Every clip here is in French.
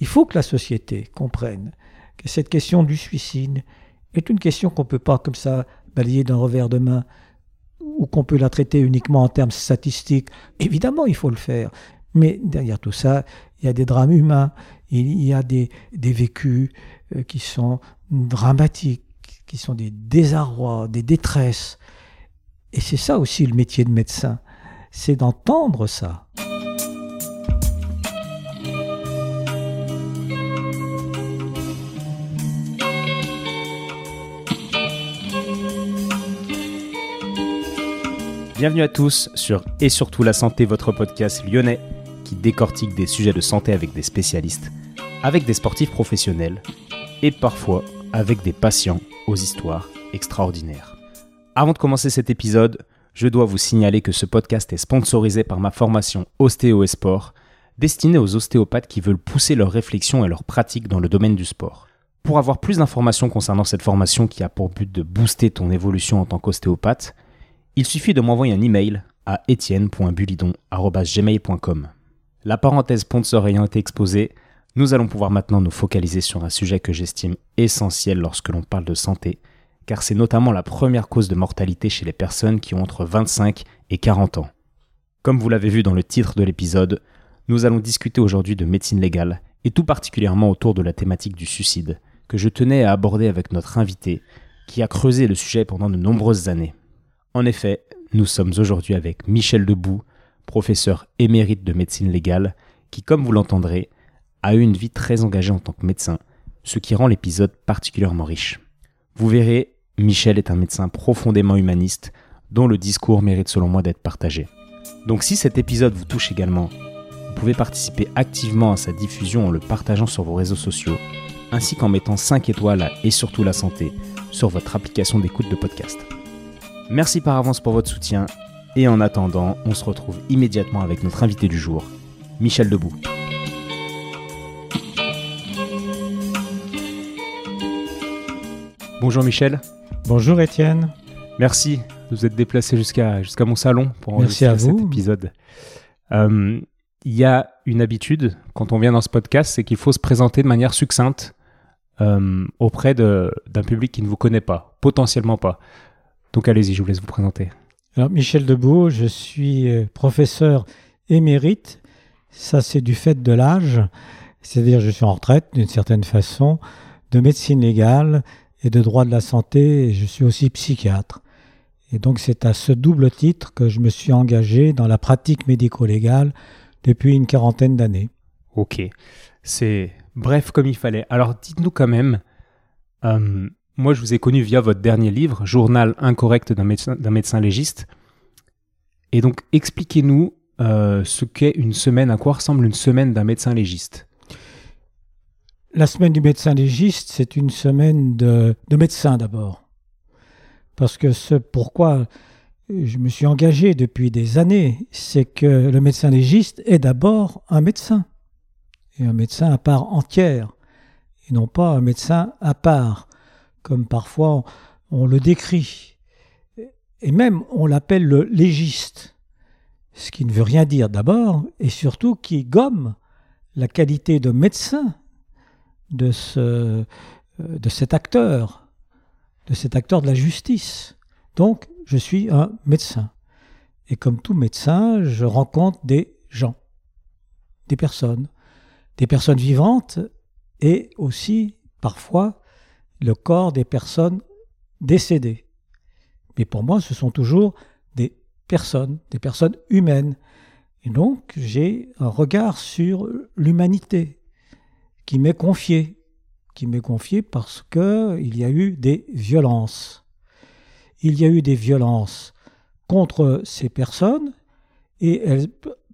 il faut que la société comprenne que cette question du suicide est une question qu'on ne peut pas comme ça balayer d'un revers de main ou qu'on peut la traiter uniquement en termes statistiques. Évidemment, il faut le faire. Mais derrière tout ça, il y a des drames humains, il y a des, des vécus euh, qui sont dramatiques, qui sont des désarrois, des détresses. Et c'est ça aussi le métier de médecin, c'est d'entendre ça. Bienvenue à tous sur Et surtout la santé, votre podcast lyonnais qui décortique des sujets de santé avec des spécialistes, avec des sportifs professionnels et parfois avec des patients aux histoires extraordinaires. Avant de commencer cet épisode, je dois vous signaler que ce podcast est sponsorisé par ma formation Ostéo et Sport, destinée aux ostéopathes qui veulent pousser leurs réflexions et leurs pratiques dans le domaine du sport. Pour avoir plus d'informations concernant cette formation qui a pour but de booster ton évolution en tant qu'ostéopathe, il suffit de m'envoyer un email à etienne.bulidon.gmail.com. La parenthèse sponsor ayant été exposée, nous allons pouvoir maintenant nous focaliser sur un sujet que j'estime essentiel lorsque l'on parle de santé, car c'est notamment la première cause de mortalité chez les personnes qui ont entre 25 et 40 ans. Comme vous l'avez vu dans le titre de l'épisode, nous allons discuter aujourd'hui de médecine légale, et tout particulièrement autour de la thématique du suicide, que je tenais à aborder avec notre invité, qui a creusé le sujet pendant de nombreuses années. En effet, nous sommes aujourd'hui avec Michel Debout, professeur émérite de médecine légale, qui, comme vous l'entendrez, a eu une vie très engagée en tant que médecin, ce qui rend l'épisode particulièrement riche. Vous verrez, Michel est un médecin profondément humaniste, dont le discours mérite selon moi d'être partagé. Donc si cet épisode vous touche également, vous pouvez participer activement à sa diffusion en le partageant sur vos réseaux sociaux, ainsi qu'en mettant 5 étoiles et surtout la santé sur votre application d'écoute de podcast. Merci par avance pour votre soutien et en attendant, on se retrouve immédiatement avec notre invité du jour, Michel Debout. Bonjour Michel. Bonjour Étienne. Merci de vous être déplacé jusqu'à jusqu'à mon salon pour enregistrer Merci cet épisode. Euh, il y a une habitude quand on vient dans ce podcast, c'est qu'il faut se présenter de manière succincte euh, auprès d'un public qui ne vous connaît pas, potentiellement pas. Donc allez-y, je vous laisse vous présenter. Alors Michel Debout, je suis euh, professeur émérite. Ça, c'est du fait de l'âge. C'est-à-dire, je suis en retraite d'une certaine façon de médecine légale et de droit de la santé. Et je suis aussi psychiatre. Et donc, c'est à ce double titre que je me suis engagé dans la pratique médico-légale depuis une quarantaine d'années. Ok. C'est bref comme il fallait. Alors, dites-nous quand même, euh, moi, je vous ai connu via votre dernier livre, Journal incorrect d'un médecin, légiste. Et donc, expliquez-nous euh, ce qu'est une semaine, à quoi ressemble une semaine d'un médecin légiste. La semaine du médecin légiste, c'est une semaine de, de médecin d'abord. Parce que ce pourquoi je me suis engagé depuis des années, c'est que le médecin légiste est d'abord un médecin. Et un médecin à part entière, et non pas un médecin à part comme parfois on le décrit. Et même on l'appelle le légiste, ce qui ne veut rien dire d'abord, et surtout qui gomme la qualité de médecin de, de cet acteur, de cet acteur de la justice. Donc, je suis un médecin. Et comme tout médecin, je rencontre des gens, des personnes, des personnes vivantes et aussi parfois le corps des personnes décédées. Mais pour moi, ce sont toujours des personnes, des personnes humaines. Et donc, j'ai un regard sur l'humanité qui m'est confié, qui m'est confié parce qu'il y a eu des violences. Il y a eu des violences contre ces personnes et elles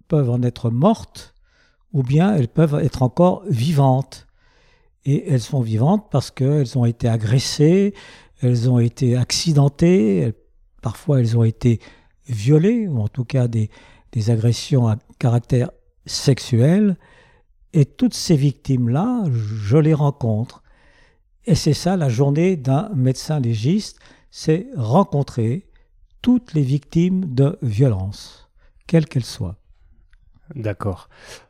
peuvent en être mortes ou bien elles peuvent être encore vivantes et elles sont vivantes parce qu'elles ont été agressées, elles ont été accidentées, parfois elles ont été violées, ou en tout cas des, des agressions à caractère sexuel. Et toutes ces victimes-là, je les rencontre. Et c'est ça la journée d'un médecin légiste, c'est rencontrer toutes les victimes de violence, quelles qu'elles soient. D'accord.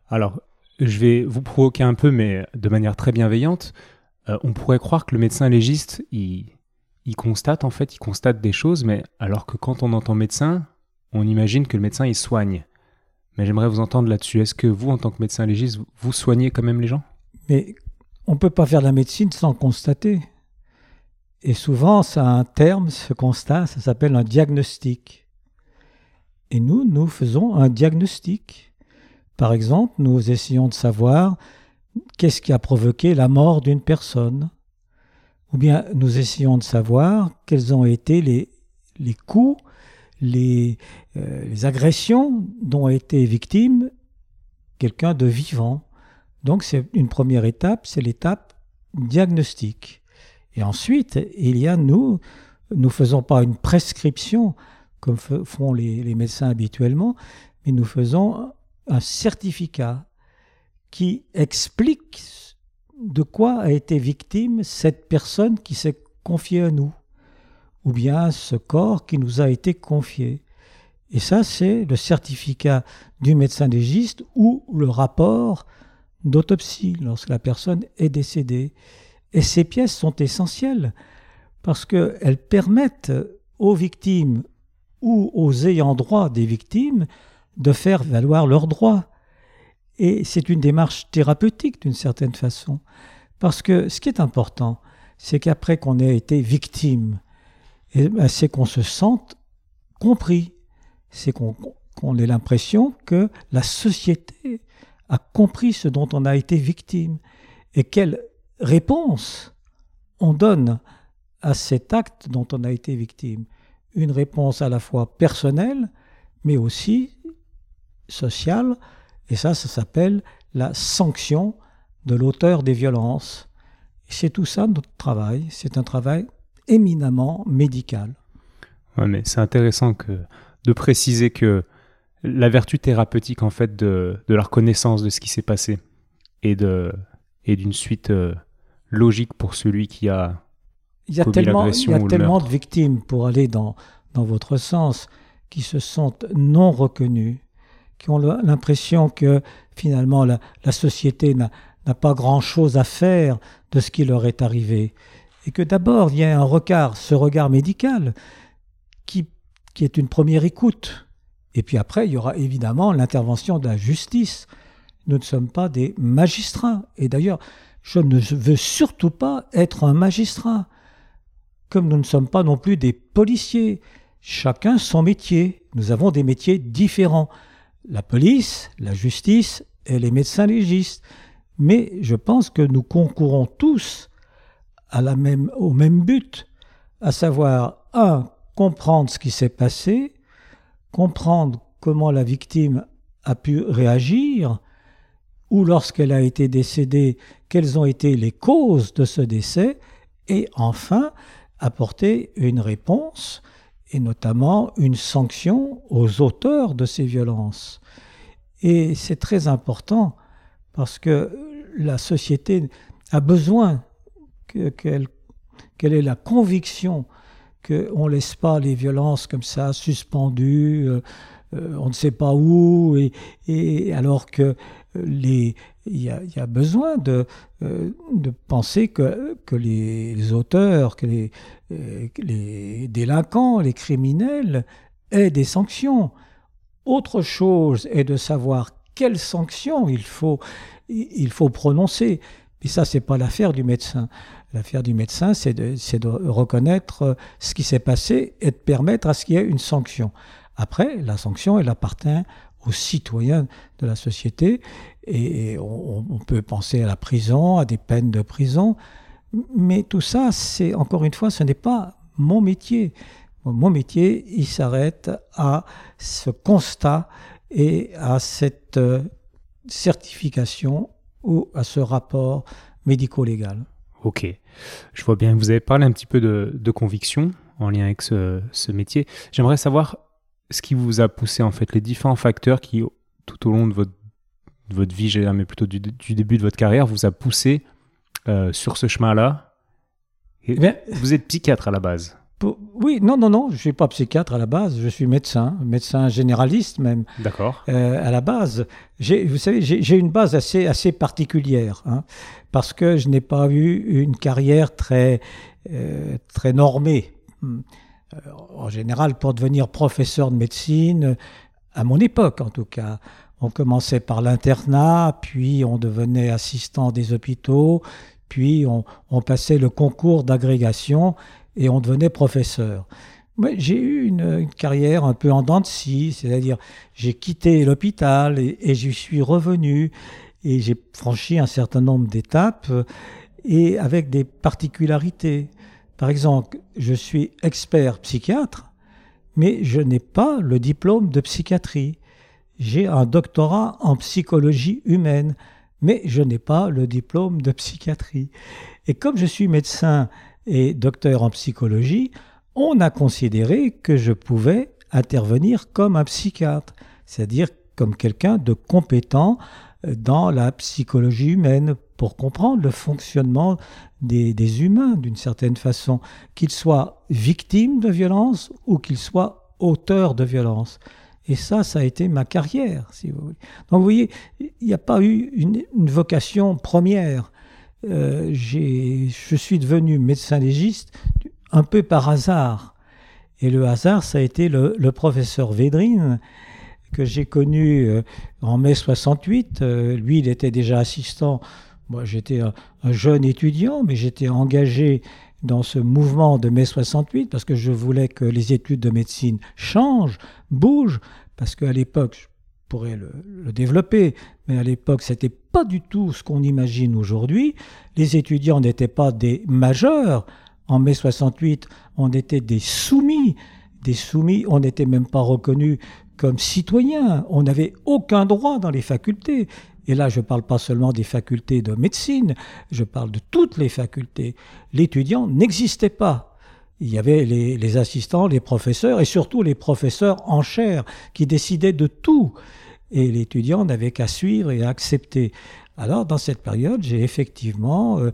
Alors, je vais vous provoquer un peu, mais de manière très bienveillante. Euh, on pourrait croire que le médecin légiste, il, il constate en fait, il constate des choses, mais alors que quand on entend médecin, on imagine que le médecin il soigne. Mais j'aimerais vous entendre là-dessus. Est-ce que vous, en tant que médecin légiste, vous soignez quand même les gens? Mais on ne peut pas faire de la médecine sans constater. Et souvent, ça a un terme, ce constat, ça s'appelle un diagnostic. Et nous, nous faisons un diagnostic. Par exemple, nous essayons de savoir qu'est-ce qui a provoqué la mort d'une personne. Ou bien nous essayons de savoir quels ont été les, les coups, les, euh, les agressions dont a été victime quelqu'un de vivant. Donc c'est une première étape, c'est l'étape diagnostique. Et ensuite, il y a nous, nous faisons pas une prescription comme font les, les médecins habituellement, mais nous faisons un certificat qui explique de quoi a été victime cette personne qui s'est confiée à nous, ou bien ce corps qui nous a été confié. Et ça, c'est le certificat du médecin légiste ou le rapport d'autopsie lorsque la personne est décédée. Et ces pièces sont essentielles parce qu'elles permettent aux victimes ou aux ayants droit des victimes de faire valoir leurs droits. Et c'est une démarche thérapeutique d'une certaine façon. Parce que ce qui est important, c'est qu'après qu'on ait été victime, eh ben, c'est qu'on se sente compris. C'est qu'on ait l'impression que la société a compris ce dont on a été victime. Et quelle réponse on donne à cet acte dont on a été victime? Une réponse à la fois personnelle, mais aussi sociale, et ça, ça s'appelle la sanction de l'auteur des violences. C'est tout ça notre travail, c'est un travail éminemment médical. Ouais, mais c'est intéressant que, de préciser que la vertu thérapeutique en fait de, de la reconnaissance de ce qui s'est passé et de et d'une suite euh, logique pour celui qui a il y a tellement, il y a tellement de victimes pour aller dans, dans votre sens qui se sentent non reconnues, qui ont l'impression que finalement la, société n'a pas grand-chose à faire de ce qui leur est arrivé. Et que d'abord il y a un regard, ce regard médical, qui, qui est une première écoute, et puis après, il y aura évidemment l'intervention de la justice. Nous ne sommes pas des magistrats. Et d'ailleurs, je ne veux surtout pas être un magistrat. Comme nous ne sommes pas non plus des policiers. Chacun son métier. Nous avons des métiers différents. La police, la justice et les médecins légistes. Mais je pense que nous concourons tous à même, au même but, à savoir, un, comprendre ce qui s'est passé, comprendre comment la victime a pu réagir, ou lorsqu'elle a été décédée, quelles ont été les causes de ce décès, et enfin apporter une réponse, et notamment une sanction aux auteurs de ces violences. Et c'est très important parce que la société a besoin qu'elle ait la conviction qu'on ne laisse pas les violences comme ça suspendues, euh, euh, on ne sait pas où, et, alors que il y, a, besoin de, euh, penser que, les, auteurs, que les, les délinquants, les criminels aient des sanctions. Autre chose est de savoir quelles sanctions il faut, il faut prononcer. Mais ça, c'est pas l'affaire du médecin. L'affaire du médecin, c'est de, de, reconnaître euh, ce qui s'est passé et de permettre à ce qu'il y ait une sanction. Après, la sanction, elle appartient aux citoyens de la société et on, peut penser à la prison, à des peines de prison. Mais tout ça, c'est encore une fois, ce n'est pas mon métier. Mon métier, il s'arrête à ce constat et à cette euh, certification ou à ce rapport médico-légal. Ok. Je vois bien, vous avez parlé un petit peu de, conviction en lien avec ce, métier. J'aimerais savoir ce qui vous a poussé, en fait, les différents facteurs qui, tout au long de votre, votre vie, mais plutôt du, début de votre carrière, vous a poussé euh, sur ce chemin-là? Vous êtes psychiatre à la base. oui, non, non, non, je ne suis pas psychiatre à la base, je suis médecin, médecin généraliste même. D'accord. Euh, à la base, vous savez, j'ai une base assez, assez particulière, hein, parce que je n'ai pas eu une carrière très, euh, très normée. Euh, en général, pour devenir professeur de médecine, à mon époque en tout cas, on commençait par l'internat, puis on devenait assistant des hôpitaux, puis on, on passait le concours d'agrégation et on devenait professeur. J'ai eu une, carrière un peu en dents de scie, c'est-à-dire j'ai quitté l'hôpital et, et j'y suis revenu et j'ai franchi un certain nombre d'étapes et avec des particularités. Par exemple, je suis expert psychiatre, mais je n'ai pas le diplôme de psychiatrie. J'ai un doctorat en psychologie humaine, mais je n'ai pas le diplôme de psychiatrie. Et comme je suis médecin et docteur en psychologie, on a considéré que je pouvais intervenir comme un psychiatre, c'est-à-dire comme quelqu'un de compétent dans la psychologie humaine pour comprendre le fonctionnement des, humains d'une certaine façon, qu'ils soient victimes de violence ou qu'ils soient auteurs de violence. Et ça, ça a été ma carrière, si vous voulez. Donc vous voyez, il n'y a pas eu une vocation première. Euh, je suis devenu médecin légiste un peu par hasard. Et le hasard, ça a été le, professeur Védrine, que j'ai connu euh, en mai 68. Euh, lui, il était déjà assistant. Moi, j'étais un, jeune étudiant, mais j'étais engagé dans ce mouvement de mai 68 parce que je voulais que les études de médecine changent, bougent, parce qu'à l'époque, pourrait le, développer, mais à l'époque, c'était pas du tout ce qu'on imagine aujourd'hui. Les étudiants n'étaient pas des majeurs. En mai 68, on était des soumis. Des soumis, on n'était même pas reconnus comme citoyens. On n'avait aucun droit dans les facultés. Et là, je ne parle pas seulement des facultés de médecine, je parle de toutes les facultés. L'étudiant n'existait pas. Il y avait les, assistants, les professeurs et surtout les professeurs en chair qui décidaient de tout et l'étudiant n'avait qu'à suivre et à accepter. Alors, dans cette période, j'ai effectivement, euh,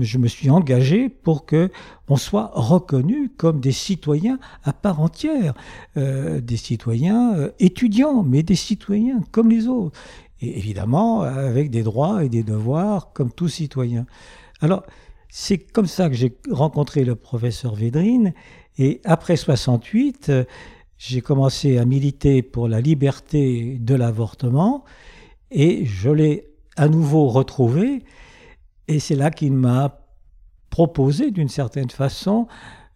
je me suis engagé pour que on soit reconnu comme des citoyens à part entière, euh, des citoyens euh, étudiants, mais des citoyens comme les autres, et évidemment avec des droits et des devoirs comme tout citoyen. Alors, c'est comme ça que j'ai rencontré le professeur Védrine, et après 68, j'ai commencé à militer pour la liberté de l'avortement et je l'ai à nouveau retrouvé. Et c'est là qu'il m'a proposé d'une certaine façon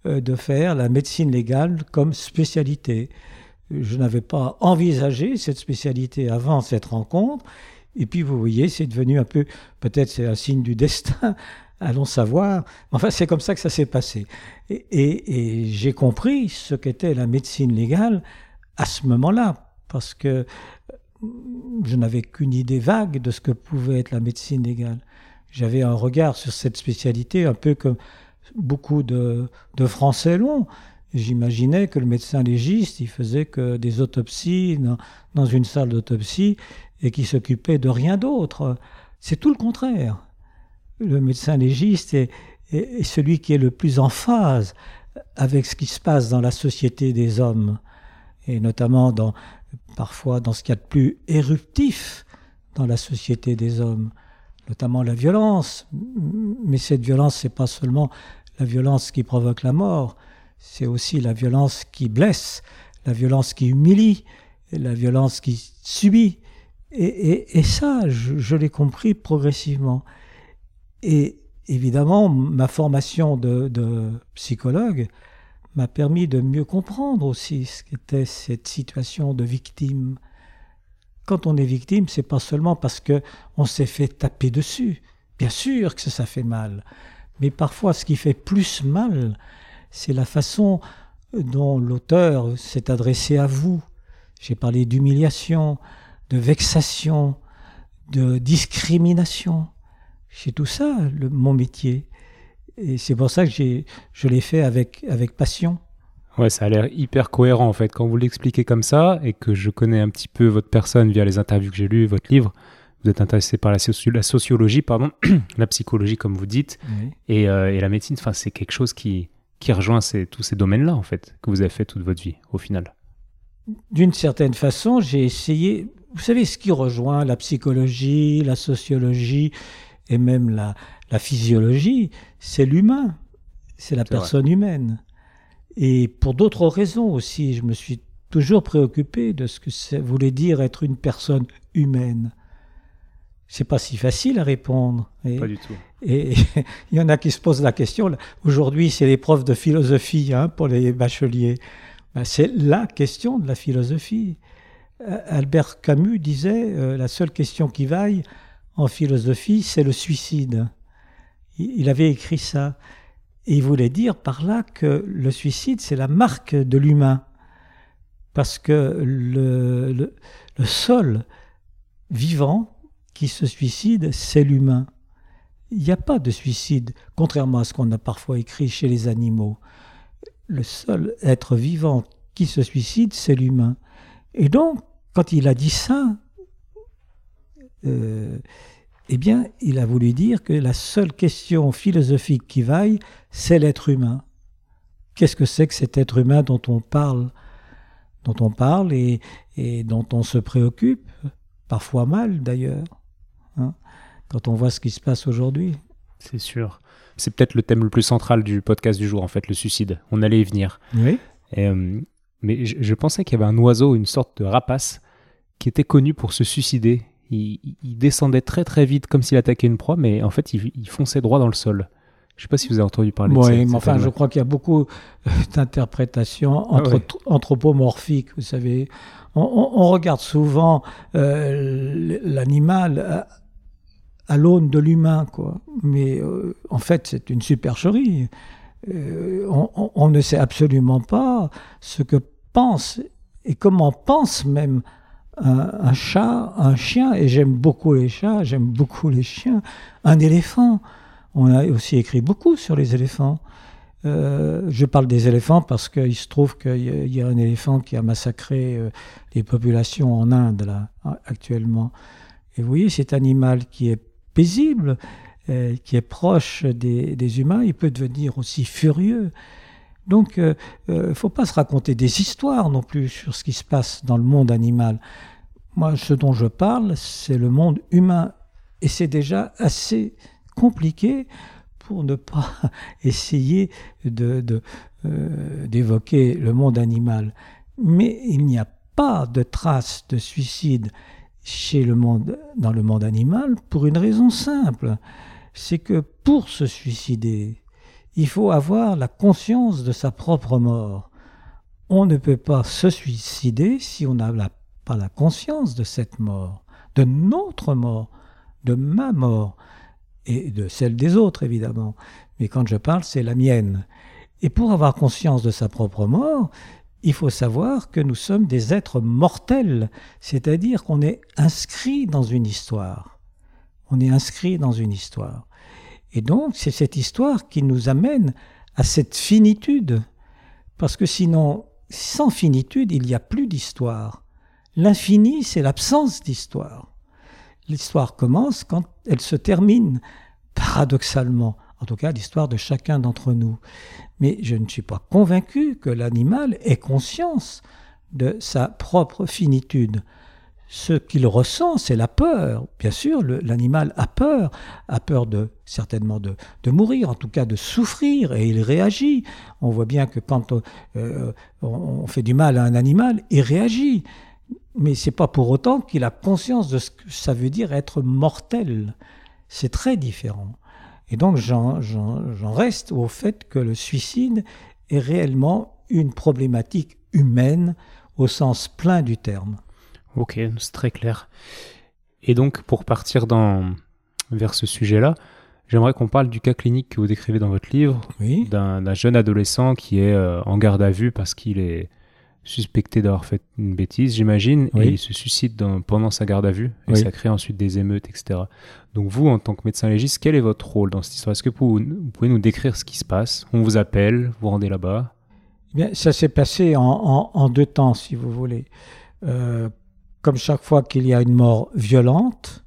euh, de faire la médecine légale comme spécialité. Je n'avais pas envisagé cette spécialité avant cette rencontre. Et puis vous voyez, c'est devenu un peu, peut-être c'est un signe du destin, allons savoir. Enfin, c'est comme ça que ça s'est passé. Et, j'ai compris ce qu'était la médecine légale à ce moment-là, parce que je n'avais qu'une idée vague de ce que pouvait être la médecine légale. J'avais un regard sur cette spécialité un peu comme beaucoup de, Français l'ont. J'imaginais que le médecin légiste, il faisait que des autopsies dans une salle d'autopsie et qui s'occupait de rien d'autre. C'est tout le contraire le médecin légiste est, celui qui est le plus en phase avec ce qui se passe dans la société des hommes, et notamment dans, parfois dans ce qu'il y a de plus éruptif dans la société des hommes, notamment la violence. Mais cette violence, c'est pas seulement la violence qui provoque la mort, c'est aussi la violence qui blesse, la violence qui humilie, la violence qui subit. Et, ça, je l'ai compris progressivement. Et évidemment, ma formation de, psychologue m'a permis de mieux comprendre aussi ce qu'était cette situation de victime. Quand on est victime, c'est pas seulement parce que on s'est fait taper dessus. Bien sûr que ça fait mal, mais parfois ce qui fait plus mal, c'est la façon dont l'auteur s'est adressé à vous. J'ai parlé d'humiliation, de vexation, de discrimination. C'est tout ça, le, mon métier. Et c'est pour ça que je l'ai fait avec, avec passion. Ouais, ça a l'air hyper cohérent en fait. Quand vous l'expliquez comme ça et que je connais un petit peu votre personne via les interviews que j'ai lues, votre livre, vous êtes intéressé par la, la sociologie, pardon, la psychologie comme vous dites, et, euh, et, la médecine. Enfin, c'est quelque chose qui, qui rejoint tous ces domaines-là, en fait, que vous avez fait toute votre vie, au final. D'une certaine façon, j'ai essayé, vous savez, ce qui rejoint la psychologie, la sociologie et même la, la physiologie, c'est l'humain, c'est la personne humaine. Et pour d'autres raisons aussi, je me suis toujours préoccupé de ce que ça voulait dire être une personne humaine. C'est pas si facile à répondre. pas du tout. Et il y en a qui se posent la question. Aujourd'hui, c'est l'épreuve de philosophie hein, pour les bacheliers. Ben, c'est la question de la philosophie. Euh, Albert Camus disait euh, la seule question qui vaille en philosophie, c'est le suicide. Il avait écrit ça. Et il voulait dire par là que le suicide, c'est la marque de l'humain. Parce que le, le, le seul vivant qui se suicide, c'est l'humain. Il n'y a pas de suicide, contrairement à ce qu'on a parfois écrit chez les animaux. Le seul être vivant qui se suicide, c'est l'humain. Et donc, quand il a dit ça, euh, eh bien, il a voulu dire que la seule question philosophique qui vaille, c'est l'être humain. Qu'est-ce que c'est que cet être humain dont on parle, dont on parle et, dont on se préoccupe, parfois mal d'ailleurs quand on voit ce qui se passe aujourd'hui. C'est sûr. C'est peut-être le thème le plus central du podcast du jour, en fait, le suicide. On allait y venir. Oui. Euh, mais je, pensais qu'il y avait un oiseau, une sorte de rapace, qui était connu pour se suicider. Il, descendait très très vite comme s'il attaquait une proie, mais en fait, il, fonçait droit dans le sol. Je ne sais pas si vous avez entendu parler de ça. Oui, mais enfin, je crois qu'il y a beaucoup euh, d'interprétations ah anthropomorphiques, vous savez. On, regarde souvent euh, l'animal à l'aune de l'humain, quoi. Mais euh, en fait, c'est une supercherie. Euh, on, ne sait absolument pas ce que pense et comment pense même un, chat, un chien, et j'aime beaucoup les chats, j'aime beaucoup les chiens, un éléphant. On a aussi écrit beaucoup sur les éléphants. Euh, je parle des éléphants parce qu'il se trouve qu'il y, a un éléphant qui a massacré les populations en Inde là, actuellement. Et vous voyez, cet animal qui est paisible, euh, qui est proche des, humains, il peut devenir aussi furieux. Donc, il euh, ne euh, faut pas se raconter des histoires non plus sur ce qui se passe dans le monde animal. Moi, ce dont je parle, c'est le monde humain. Et c'est déjà assez compliqué pour ne pas essayer d'évoquer de, le monde animal. Mais il n'y a pas de traces de suicide chez le monde, dans le monde animal pour une raison simple. C'est que pour se suicider, il faut avoir la conscience de sa propre mort. On ne peut pas se suicider si on n'a pas la conscience de cette mort, de notre mort, de ma mort, et de celle des autres évidemment. Mais quand je parle, c'est la mienne. Et pour avoir conscience de sa propre mort, il faut savoir que nous sommes des êtres mortels, c'est-à-dire qu'on est inscrit dans une histoire. On est inscrit dans une histoire. Et donc, c'est cette histoire qui nous amène à cette finitude. Parce que sinon, sans finitude, il n'y a plus d'histoire. L'infini, c'est l'absence d'histoire. L'histoire commence quand elle se termine, paradoxalement en tout cas l'histoire de chacun d'entre nous. Mais je ne suis pas convaincu que l'animal ait conscience de sa propre finitude. Ce qu'il ressent, c'est la peur. Bien sûr, l'animal a peur, a peur de certainement de, mourir, en tout cas de souffrir, et il réagit. On voit bien que quand euh, on fait du mal à un animal, il réagit. Mais c'est pas pour autant qu'il a conscience de ce que ça veut dire être mortel. C'est très différent. Et donc j'en reste au fait que le suicide est réellement une problématique humaine au sens plein du terme. Ok, c'est très clair. Et donc pour partir dans, vers ce sujet-là, j'aimerais qu'on parle du cas clinique que vous décrivez dans votre livre, oui. d'un jeune adolescent qui est euh, en garde à vue parce qu'il est suspecté d'avoir fait une bêtise, j'imagine, et il se suicide pendant sa garde à vue, et ça crée ensuite des émeutes, etc. Donc vous, en tant que médecin légiste, quel est votre rôle dans cette histoire? Est-ce que vous, pouvez nous décrire ce qui se passe? On vous appelle, vous rendez là-bas? Eh Bien, ça s'est passé en, deux temps, si vous voulez. Euh, comme chaque fois qu'il y a une mort violente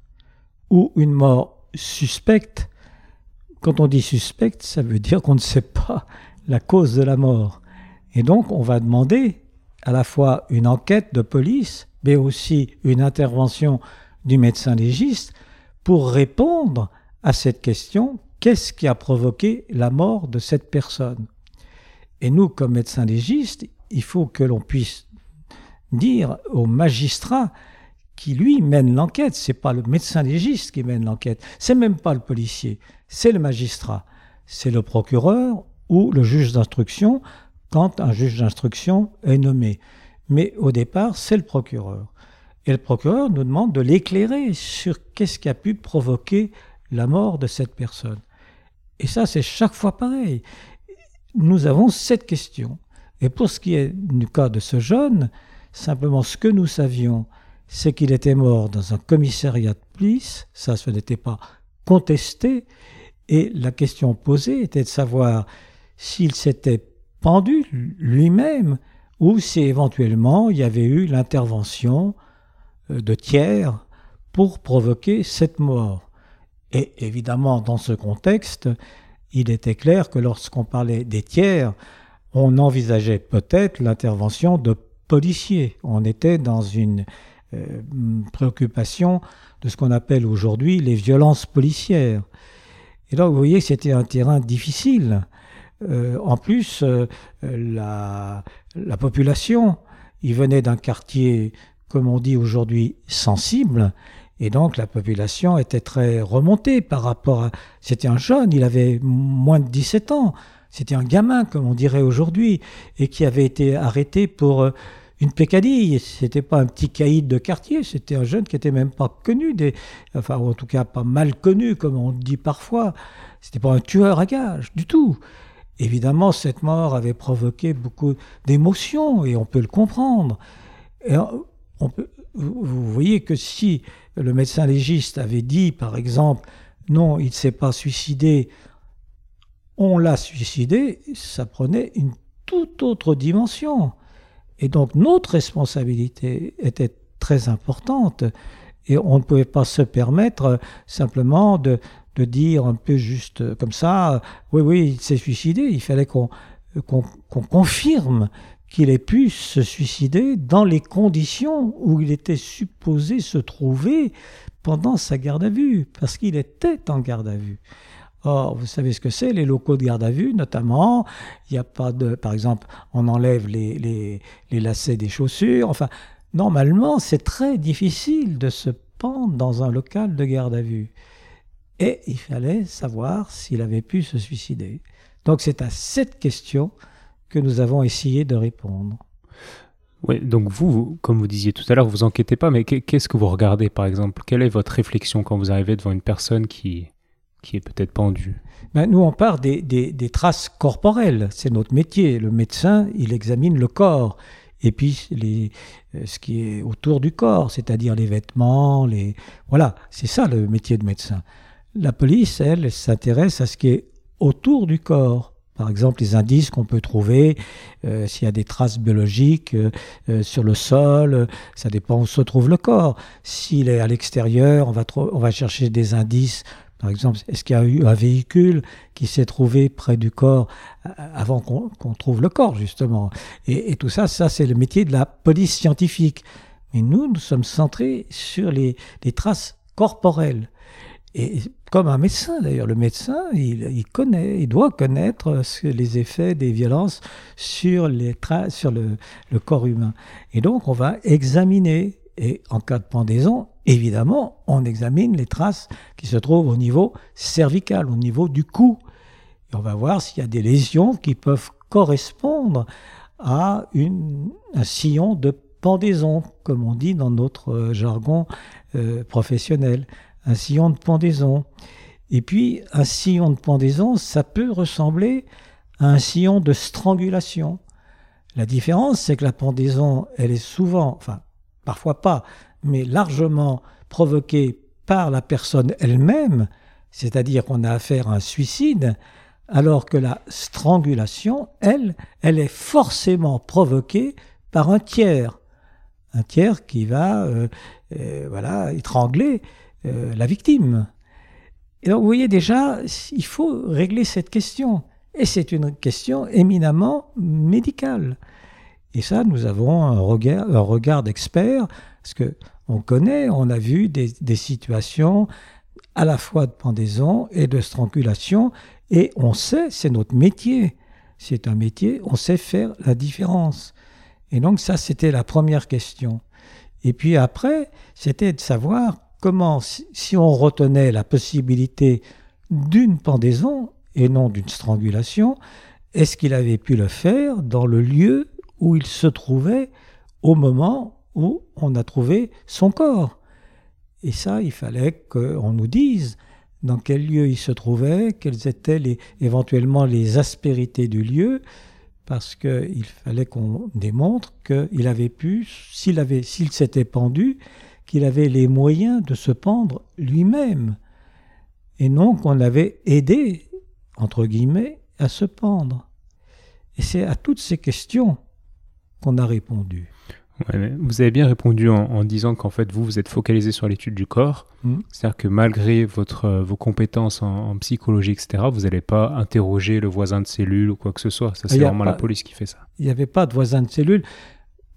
ou une mort suspecte, quand on dit suspecte, ça veut dire qu'on ne sait pas la cause de la mort. Et donc, on va demander à la fois une enquête de police, mais aussi une intervention du médecin légiste pour répondre à cette question qu'est-ce qui a provoqué la mort de cette personne? Et nous, comme médecins légistes, il faut que l'on puisse dire au magistrat qui lui mène l'enquête, c'est pas le médecin légiste qui mène l'enquête, c'est même pas le policier, c'est le magistrat, c'est le procureur ou le juge d'instruction quand un juge d'instruction est nommé. Mais au départ, c'est le procureur. Et le procureur nous demande de l'éclairer sur qu'est-ce qui a pu provoquer la mort de cette personne. Et ça, c'est chaque fois pareil. Nous avons cette question. Et pour ce qui est du cas de ce jeune, simplement ce que nous savions, c'est qu'il était mort dans un commissariat de police, ça ce n'était pas contesté, et la question posée était de savoir s'il s'était pendu lui-même ou si éventuellement il y avait eu l'intervention euh, de tiers pour provoquer cette mort. Et évidemment, dans ce contexte, il était clair que lorsqu'on parlait des tiers, on envisageait peut-être l'intervention de policiers. On était dans une euh, préoccupation de ce qu'on appelle aujourd'hui les violences policières. Et là, vous voyez c'était un terrain difficile. Euh, en plus, la, la, population, il venait d'un quartier comme on dit aujourd'hui, sensible. Et donc la population était très remontée par rapport à... C'était un jeune, il avait moins de 17 ans. C'était un gamin, comme on dirait aujourd'hui, et qui avait été arrêté pour euh, une pécadille. C'était pas un petit caïd de quartier, c'était un jeune qui était même pas connu, des, enfin en tout cas pas mal connu, comme on dit parfois. C'était pas un tueur à gage du tout. Évidemment, cette mort avait provoqué beaucoup d'émotions et on peut le comprendre. Et vous voyez que si le médecin légiste avait dit, par exemple, non, il ne s'est pas suicidé, on l'a suicidé, ça prenait une toute autre dimension. Et donc notre responsabilité était très importante et on ne pouvait pas se permettre simplement de, dire un peu juste comme ça, oui, oui, il s'est suicidé, il fallait qu'on confirme qu'il ait pu se suicider dans les conditions où il était supposé se trouver pendant sa garde à vue, parce qu'il était en garde à vue. Or, vous savez ce que c'est, les locaux de garde à vue, notamment, il n'y a pas de... Par exemple, on enlève les, les, les lacets des chaussures, enfin, normalement, c'est très difficile de se pendre dans un local de garde à vue. Et il fallait savoir s'il avait pu se suicider. Donc c'est à cette question que nous avons essayé de répondre. Oui, donc vous, comme vous disiez tout à l'heure, vous enquêtez pas, mais qu'est-ce que vous regardez par exemple? Quelle est votre réflexion quand vous arrivez devant une personne qui, qui est peut-être pendue? Ben, Nous, on part des, des, traces corporelles, c'est notre métier. Le médecin, il examine le corps et puis les, euh, ce qui est autour du corps, c'est-à-dire les vêtements, les voilà, c'est ça le métier de médecin. La police, elle, s'intéresse à ce qui est autour du corps. Par exemple, les indices qu'on peut trouver, euh, s'il y a des traces biologiques euh, euh, sur le sol, ça dépend où se trouve le corps. S'il est à l'extérieur, on va, chercher des indices. Par exemple, est-ce qu'il y a eu un véhicule qui s'est trouvé près du corps avant qu'on trouve le corps, justement? Et, tout ça, ça c'est le métier de la police scientifique. Mais nous, nous sommes centrés sur les traces corporelles. Et comme un médecin d'ailleurs, le médecin, il, connaît, il doit connaître les effets des violences sur, les sur le, corps humain. Et donc on va examiner, et en cas de pendaison, évidemment, on examine les traces qui se trouvent au niveau cervical, au niveau du cou. Et on va voir s'il y a des lésions qui peuvent correspondre à un sillon de pendaison, comme on dit dans notre jargon euh, professionnel un sillon de pendaison. Et puis, un sillon de pendaison, ça peut ressembler à un sillon de strangulation. La différence, c'est que la pendaison, elle est souvent, enfin, parfois pas, mais largement provoquée par la personne elle-même, c'est-à-dire qu'on a affaire à un suicide, alors que la strangulation, elle, elle est forcément provoquée par un tiers. Un tiers qui va euh, euh, voilà, étrangler euh, la victime. Et donc, vous voyez déjà, il faut régler cette question. Et c'est une question éminemment médicale. Et ça, nous avons un regard, un regard d'expert, parce que on connaît, on a vu des, des, situations à la fois de pendaison et de strangulation, et on sait, c'est notre métier. C'est un métier, on sait faire la différence. Et donc ça, c'était la première question. Et puis après, c'était de savoir comment, si on retenait la possibilité d'une pendaison et non d'une strangulation, est-ce qu'il avait pu le faire dans le lieu où il se trouvait au moment où on a trouvé son corps? Et ça, il fallait qu'on nous dise dans quel lieu il se trouvait, quelles étaient les, éventuellement les aspérités du lieu, parce qu'il fallait qu'on démontre qu'il avait pu, s'il s'était pendu, qu'il avait les moyens de se pendre lui-même, et non qu'on l'avait aidé, entre guillemets, à se pendre. Et c'est à toutes ces questions qu'on a répondu vous avez bien répondu en, disant qu'en fait, vous, vous êtes focalisé sur l'étude du corps. Hmm. C'est-à-dire que malgré votre, euh, vos compétences en, psychologie, etc., vous n'allez pas interroger le voisin de cellule ou quoi que ce soit. Ça, c'est vraiment la police qui fait ça. Il n'y avait pas de voisin de cellule.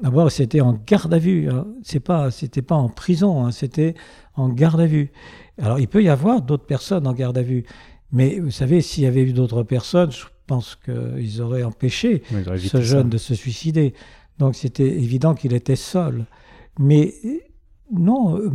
D'abord, c'était en garde à vue. Hein. C'est pas, c'était pas en prison. Hein. C'était en garde à vue. Alors, il peut y avoir d'autres personnes en garde à vue. Mais vous savez, s'il y avait eu d'autres personnes, je pense qu'ils auraient empêché ce jeune de se suicider. Donc c'était évident qu'il était seul. Mais non, euh,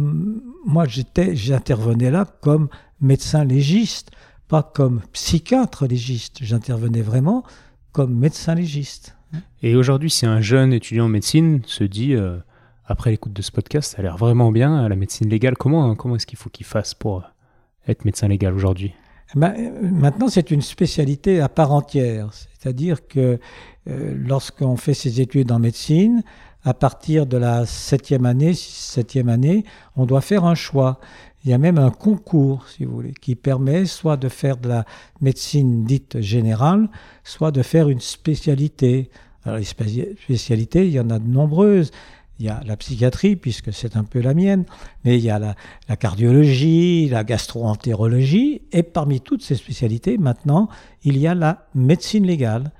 moi j'étais, j'intervenais là comme médecin légiste, pas comme psychiatre légiste. J'intervenais vraiment comme médecin légiste. Et aujourd'hui, si un jeune étudiant en médecine se dit, euh, après l'écoute de ce podcast, ça a l'air vraiment bien, la médecine légale, comment, comment est-ce qu'il faut qu'il fasse pour être médecin légal aujourd'hui? Ben, Maintenant, c'est une spécialité à part entière. C'est-à-dire que euh, lorsqu'on fait ses études en médecine, à partir de la septième année, septième année, on doit faire un choix. Il y a même un concours, si vous voulez, qui permet soit de faire de la médecine dite générale, soit de faire une spécialité. Alors les spécialités, il y en a de nombreuses il y a la psychiatrie, puisque c'est un peu la mienne, mais il y a la, cardiologie, la gastroentérologie, et parmi toutes ces spécialités, maintenant, il y a la médecine légale.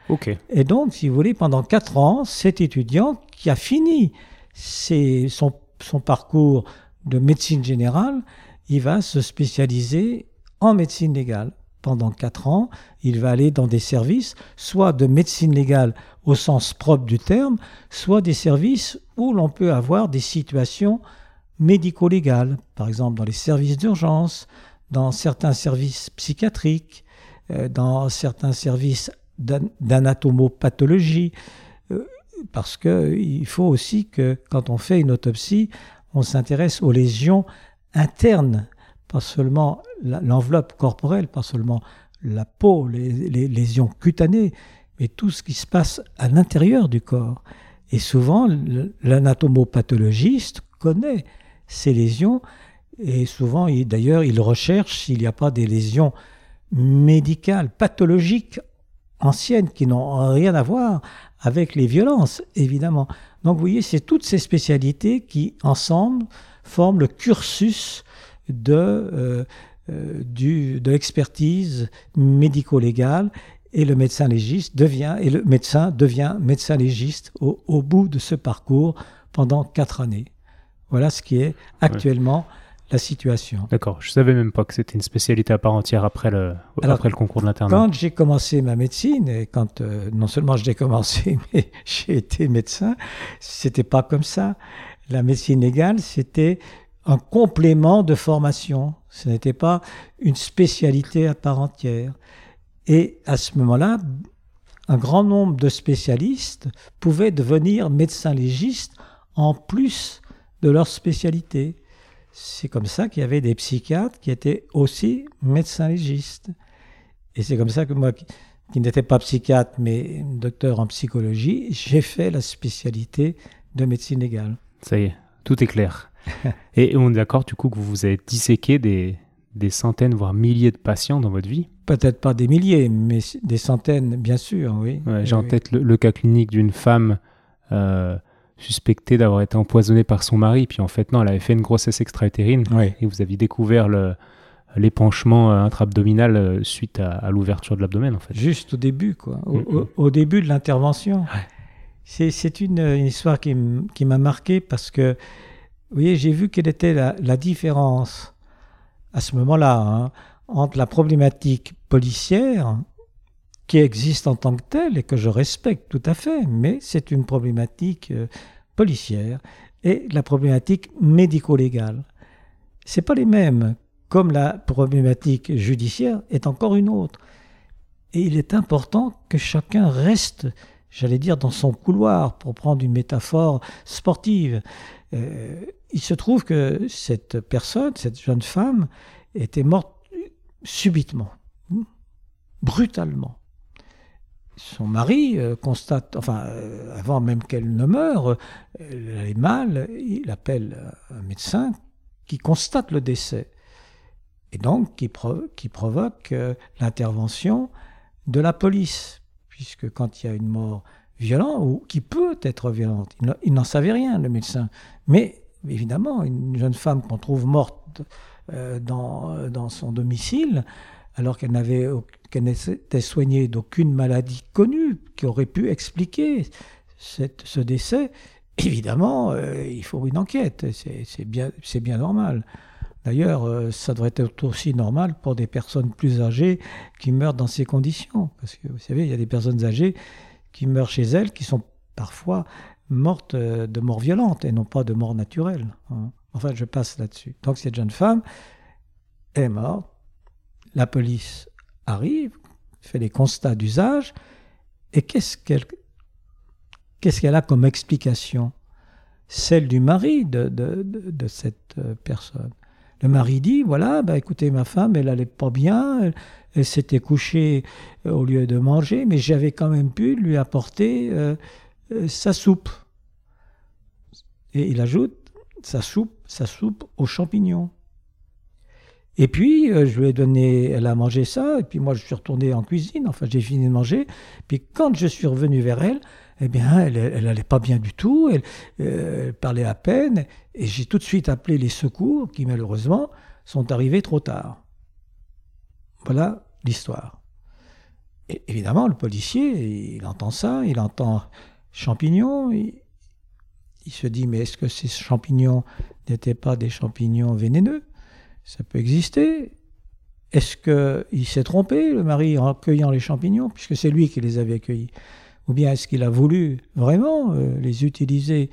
Et donc, si vous voulez, pendant quatre ans, cet étudiant qui a fini son, son parcours de médecine générale, il va se spécialiser en médecine légale. Pendant quatre ans, il va aller dans des services, soit de médecine légale au sens propre du terme, soit des services où l'on peut avoir des situations médico-légales, par exemple dans les services d'urgence, dans certains services psychiatriques, euh, dans certains services d'anatomopathologie, euh, parce qu'il faut aussi que quand on fait une autopsie, on s'intéresse aux lésions internes pas seulement l'enveloppe corporelle, pas seulement la peau, les, lésions cutanées, mais tout ce qui se passe à l'intérieur du corps. Et souvent, l'anatomopathologiste connaît ces lésions et souvent, d'ailleurs, il recherche s'il n'y a pas des lésions médicales, pathologiques, anciennes, qui n'ont rien à voir avec les violences, évidemment. Donc, vous voyez, c'est toutes ces spécialités qui, ensemble, forment le cursus de, euh, euh, du, de l'expertise médico-légale et le médecin légiste devient et le médecin devient médecin légiste au, bout de ce parcours pendant quatre années. Voilà ce qui est actuellement la situation. D'accord, je savais même pas que c'était une spécialité à part entière après le, après le concours de l'internat. Quand j'ai commencé ma médecine, et quand euh, non seulement je l'ai commencé, mais j'ai été médecin, c'était pas comme ça. La médecine légale, c'était un complément de formation. Ce n'était pas une spécialité à part entière. Et à ce moment-là, un grand nombre de spécialistes pouvaient devenir médecins légistes en plus de leur spécialité. C'est comme ça qu'il y avait des psychiatres qui étaient aussi médecins légistes. Et c'est comme ça que moi, qui, n'étais pas psychiatre mais docteur en psychologie, j'ai fait la spécialité de médecine légale. Ça y est, tout est clair. Et on est d'accord du coup que vous avez disséqué des, des centaines, voire milliers de patients dans votre vie Peut-être pas des milliers, mais des centaines, bien sûr, oui. J'ai en tête le, cas clinique d'une femme euh, suspectée d'avoir été empoisonnée par son mari, puis en fait, non, elle avait fait une grossesse extra-utérine, et vous aviez découvert le, l'épanchement intra-abdominal suite à, l'ouverture de l'abdomen, en fait. Juste au début, quoi. Au, mm-hmm. début de l'intervention. C'est une, histoire qui m'a marqué parce que, vous voyez, j'ai vu quelle était la, différence à ce moment-là hein, entre la problématique policière qui existe en tant que telle et que je respecte tout à fait, mais c'est une problématique euh, policière et la problématique médico-légale. C'est pas les mêmes, comme la problématique judiciaire est encore une autre. Et il est important que chacun reste, j'allais dire, dans son couloir, pour prendre une métaphore sportive. Euh, il se trouve que cette personne, cette jeune femme, était morte subitement, brutalement son mari euh, constate, enfin, euh, avant même qu'elle ne meure, elle est mal, il appelle un médecin qui constate le décès et donc qui, provoque l'intervention de la police, puisque quand il y a une mort violente, ou qui peut être violente, il n'en savait rien, le médecin, mais évidemment, une jeune femme qu'on trouve morte dans, son domicile, alors qu'elle n'avait qu'elle n'était soignée d'aucune maladie connue qui aurait pu expliquer ce décès, évidemment, euh, il faut une enquête. C'est bien, bien normal. D'ailleurs, euh, ça devrait être aussi normal pour des personnes plus âgées qui meurent dans ces conditions. Parce que vous savez, il y a des personnes âgées qui meurent chez elles qui sont parfois mortes euh, de mort violente et non pas de mort naturelle. Hein. Enfin, je passe là-dessus. Donc cette jeune femme est morte la police arrive, fait les constats d'usage, et qu'est-ce qu'elle a comme explication? Celle du mari de, cette euh, personne. Le mari dit, voilà, bah, écoutez, ma femme, elle n'allait pas bien, elle, s'était couchée euh, au lieu de manger, mais j'avais quand même pu lui apporter euh, sa soupe. Et il ajoute, sa soupe, sa soupe aux champignons. Et puis, euh, je lui ai donné, elle a mangé ça, et puis moi, je suis retourné en cuisine, enfin, j'ai fini de manger. Puis quand je suis revenu vers elle, eh bien, elle n'allait pas bien du tout, elle, euh, elle parlait à peine, et j'ai tout de suite appelé les secours, qui malheureusement sont arrivés trop tard. Voilà l'histoire. Évidemment, le policier, il entend ça, il entend champignons, il, il se dit, mais est-ce que ces champignons n'étaient pas des champignons vénéneux? Ça peut exister. Est-ce qu'il s'est trompé, le mari, en cueillant les champignons, puisque c'est lui qui les avait cueillis? Ou bien est-ce qu'il a voulu vraiment euh, les utiliser?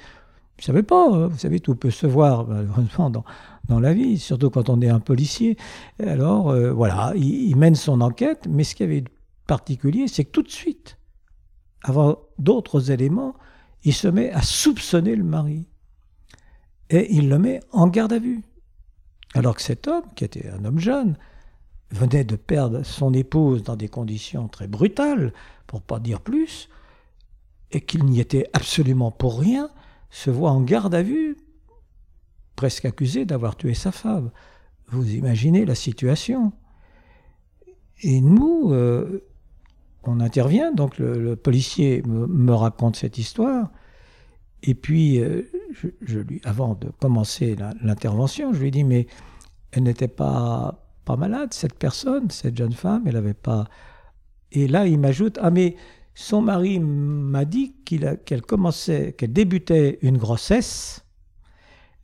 Ne savais pas, hein. vous savez, tout peut se voir malheureusement dans, la vie, surtout quand on est un policier. Alors euh, voilà, il, mène son enquête, mais ce qui avait de particulier, c'est que tout de suite, avant d'autres éléments, il se met à soupçonner le mari. Et il le met en garde à vue. Alors que cet homme, qui était un homme jeune, venait de perdre son épouse dans des conditions très brutales, pour pas dire plus, et qu'il n'y était absolument pour rien, se voit en garde à vue, presque accusé d'avoir tué sa femme. Vous imaginez la situation. Et nous, euh, on intervient, donc le, policier me, raconte cette histoire, et puis euh, je, lui, avant de commencer l'intervention, je lui dis mais elle n'était pas pas malade cette personne, cette jeune femme, elle n'avait pas. Et là, il m'ajoute ah mais son mari m'a dit qu'elle commençait, qu'elle débutait une grossesse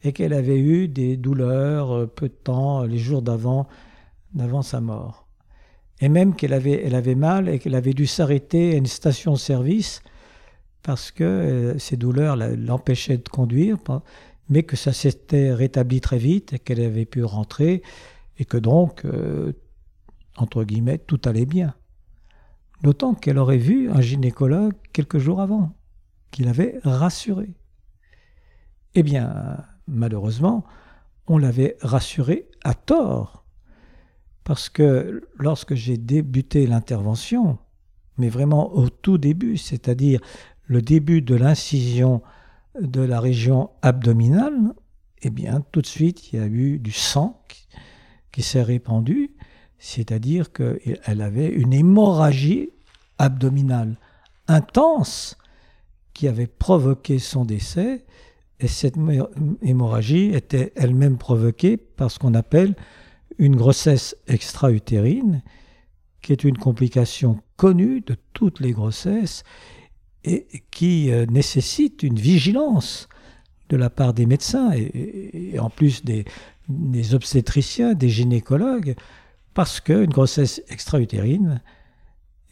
et qu'elle avait eu des douleurs euh, peu de temps, les jours d'avant, d'avant sa mort. Et même qu'elle avait, mal et qu'elle avait dû s'arrêter à une station-service parce que euh, ces douleurs l'empêchaient de conduire, mais que ça s'était rétabli très vite et qu'elle avait pu rentrer et que donc, euh, entre guillemets, tout allait bien. D'autant qu'elle aurait vu un gynécologue quelques jours avant, qui l'avait rassurée. Eh bien, malheureusement, on l'avait rassurée à tort, parce que lorsque j'ai débuté l'intervention, mais vraiment au tout début, c'est-à-dire le début de l'incision de la région abdominale, eh bien, tout de suite, il y a eu du sang qui, s'est répandu, c'est-à-dire qu'elle avait une hémorragie abdominale intense qui avait provoqué son décès, et cette hémorragie était elle-même provoquée par ce qu'on appelle une grossesse extra-utérine, qui est une complication connue de toutes les grossesses et qui euh, nécessite une vigilance de la part des médecins et, en plus des, des, obstétriciens, des gynécologues, parce qu'une grossesse extra-utérine,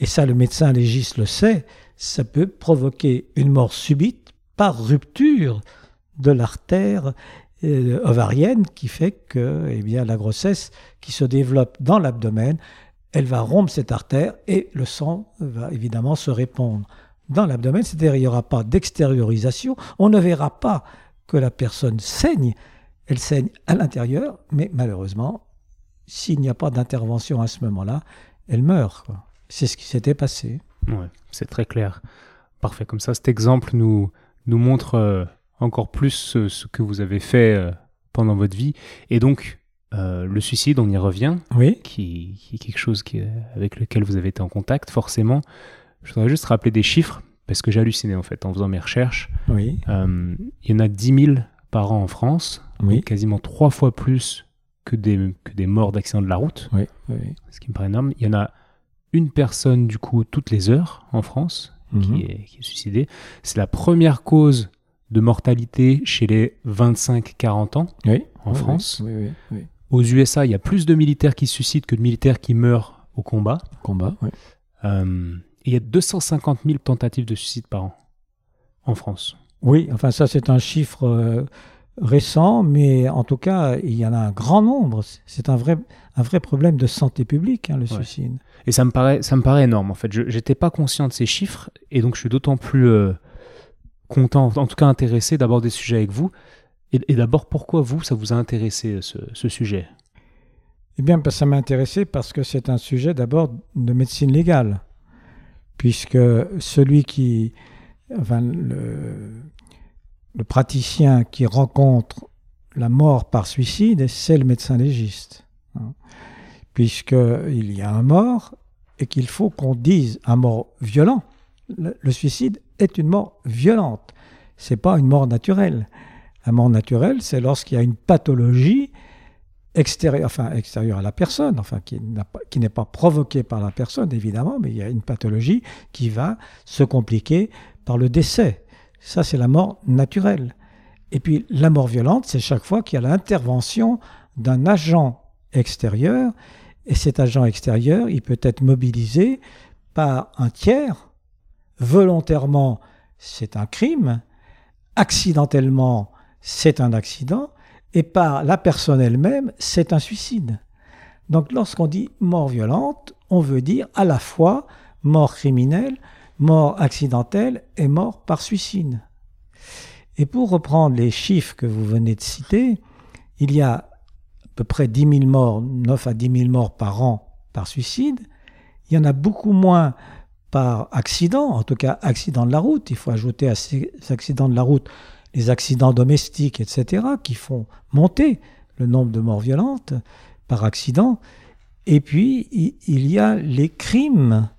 et ça le médecin légiste le sait, ça peut provoquer une mort subite par rupture de l'artère euh, ovarienne qui fait que eh bien, la grossesse qui se développe dans l'abdomen, elle va rompre cette artère et le sang va évidemment se répandre dans l'abdomen, c'est-à-dire il n'y aura pas d'extériorisation, on ne verra pas que la personne saigne, elle saigne à l'intérieur, mais malheureusement, s'il n'y a pas d'intervention à ce moment-là, elle meurt. C'est ce qui s'était passé. Ouais, c'est très clair. Parfait. Comme ça, cet exemple nous, nous montre euh, encore plus ce, que vous avez fait euh, pendant votre vie. Et donc, euh, le suicide, on y revient, oui. qui, qui, est quelque chose qui, avec lequel vous avez été en contact, forcément. Je voudrais juste rappeler des chiffres, parce que j'ai halluciné en fait en faisant mes recherches. Oui. Il y en a 10 000 par an en France, oui. quasiment trois fois plus que des, que des morts d'accidents de la route, oui, ce qui me paraît énorme. Il y en a une personne du coup toutes les heures en France qui, mhm. est, qui est suicidée. C'est la première cause de mortalité chez les 25-40 ans en France. Aux USA, il y a plus de militaires qui se suicident que de militaires qui meurent au combat. Combat, euh, il y a 250 000 tentatives de suicide par an en France. Oui, enfin ça c'est un chiffre euh, récent, mais en tout cas il y en a un grand nombre. C'est un vrai, un vrai problème de santé publique, hein, le suicide. Et ça me paraît, ça me paraît énorme en fait. Je n'étais pas conscient de ces chiffres et donc je suis d'autant plus euh, content, en tout cas intéressé d'aborder des sujets avec vous. Et, d'abord, pourquoi vous, ça vous a intéressé ce, ce sujet? Eh bien, ça m'a intéressé parce que c'est un sujet d'abord de médecine légale puisque celui qui, enfin, le, praticien qui rencontre la mort par suicide, c'est le médecin légiste. Hein, Puisqu'il y a un mort et qu'il faut qu'on dise un mort violent. Le, suicide est une mort violente. C'est pas une mort naturelle. La mort naturelle, c'est lorsqu'il y a une pathologie extérieur, enfin extérieur à la personne, enfin qui n'est pas, provoquée par la personne évidemment, mais il y a une pathologie qui va se compliquer par le décès. Ça c'est la mort naturelle. Et puis la mort violente, c'est chaque fois qu'il y a l'intervention d'un agent extérieur, et cet agent extérieur, il peut être mobilisé par un tiers. Volontairement, c'est un crime. Accidentellement, c'est un accident et par la personne elle-même, c'est un suicide. Donc lorsqu'on dit mort violente, on veut dire à la fois mort criminelle, mort accidentelle et mort par suicide. Et pour reprendre les chiffres que vous venez de citer, il y a à peu près 10 000 morts, 9 à 10 000 morts par an par suicide. Il y en a beaucoup moins par accident, en tout cas accident de la route. Il faut ajouter à ces accidents de la route les accidents domestiques, etc., qui font monter le nombre de morts violentes par accident. Et puis, il y a les crimes.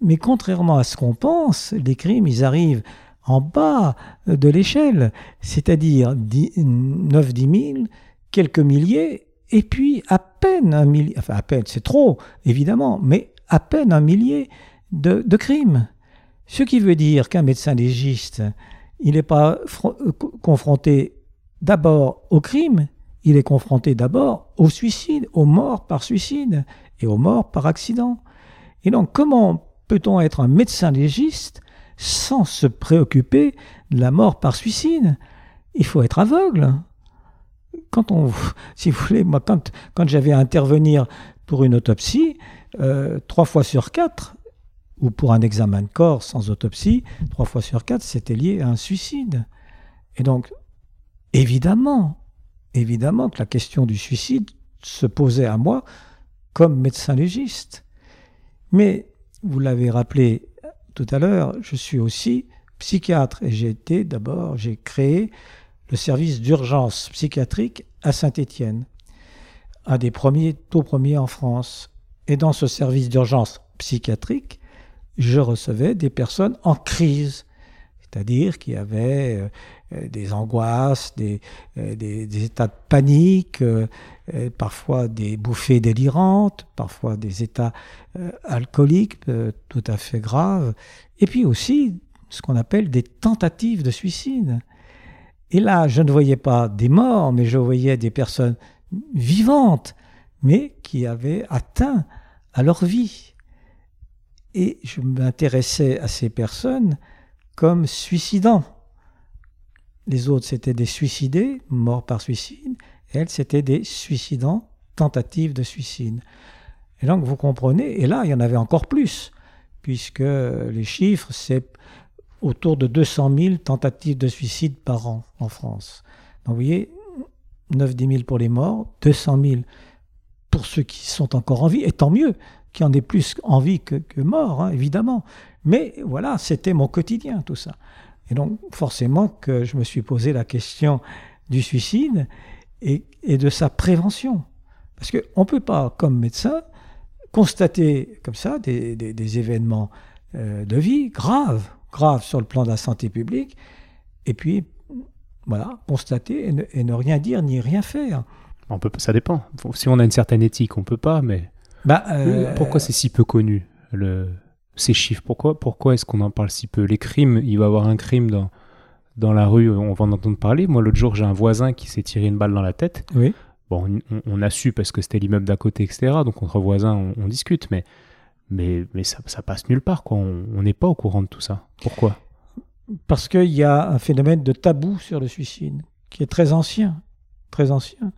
Mais contrairement à ce qu'on pense, les crimes, ils arrivent en bas de l'échelle, c'est-à-dire 9-10 000, quelques milliers, et puis à peine un millier, enfin à peine, c'est trop, évidemment, mais à peine un millier de, crimes. Ce qui veut dire qu'un médecin légiste, il n'est pas euh, confronté d'abord au crime, il est confronté d'abord au suicide, aux morts par suicide et aux morts par accident. Et donc comment peut-on être un médecin légiste sans se préoccuper de la mort par suicide? Il faut être aveugle. Quand on, si vous voulez, moi, quand, quand j'avais à intervenir pour une autopsie, euh, trois fois sur quatre, ou pour un examen de corps sans autopsie, trois fois sur quatre, c'était lié à un suicide. Et donc, évidemment, évidemment que la question du suicide se posait à moi comme médecin légiste. Mais, vous l'avez rappelé tout à l'heure, je suis aussi psychiatre et j'ai été d'abord, j'ai créé le service d'urgence psychiatrique à Saint-Étienne, un des premiers, tout premiers en France. Et dans ce service d'urgence psychiatrique, je recevais des personnes en crise, C'est-à-dire qu'il y avait des angoisses, des, des, états de panique, parfois des bouffées délirantes, parfois des états alcooliques tout à fait graves, et puis aussi ce qu'on appelle des tentatives de suicide. Et là, je ne voyais pas des morts, mais je voyais des personnes vivantes, mais qui avaient atteint à leur vie. Et je m'intéressais à ces personnes comme suicidants. Les autres, c'était des suicidés, morts par suicide. elles, c'était des suicidants, tentatives de suicide. Et donc, vous comprenez, et là, il y en avait encore plus, puisque les chiffres, c'est autour de 200 000 tentatives de suicide par an en France. Donc, vous voyez, 9-10 000 pour les morts, 200 000 pour ceux qui sont encore en vie, et tant mieux qu'il y en ait plus en vie que, que morts, hein, évidemment. Mais voilà, c'était mon quotidien, tout ça. Et donc, forcément que je me suis posé la question du suicide et, de sa prévention. Parce qu'on ne peut pas, comme médecin, constater comme ça des, événements euh, de vie graves, graves sur le plan de la santé publique, et puis, voilà, constater et ne rien dire ni rien faire. On peut, ça dépend. Si on a une certaine éthique, on peut pas, mais. Bah, euh, Pourquoi c'est si peu connu, le... ces chiffres Pourquoi, pourquoi est-ce qu'on en parle si peu? Les crimes, il va y avoir un crime dans, dans la rue, on va en entendre parler. Moi, l'autre jour, j'ai un voisin qui s'est tiré une balle dans la tête. Oui. Bon, on, a su parce que c'était l'immeuble d'à côté, etc. Donc, entre voisins, on, discute, mais, mais, mais ça, ça, passe nulle part. Quoi. On n'est pas au courant de tout ça. Pourquoi? Parce qu'il y a un phénomène de tabou sur le suicide qui est très ancien. Très ancien.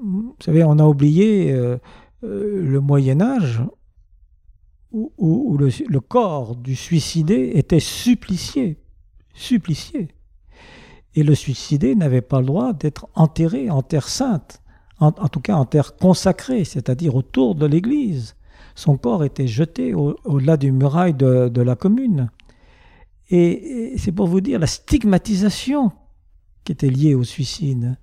Vous savez, on a oublié euh, euh, le Moyen Où, le, corps du suicidé était supplicié, supplicié. Et le suicidé n'avait pas le droit d'être enterré en terre sainte, en, tout cas en terre consacrée, c'est-à-dire autour de l'église. Son corps était jeté au-delà du muraille de, la commune. et c'est pour vous dire la stigmatisation qui était liée au suicide.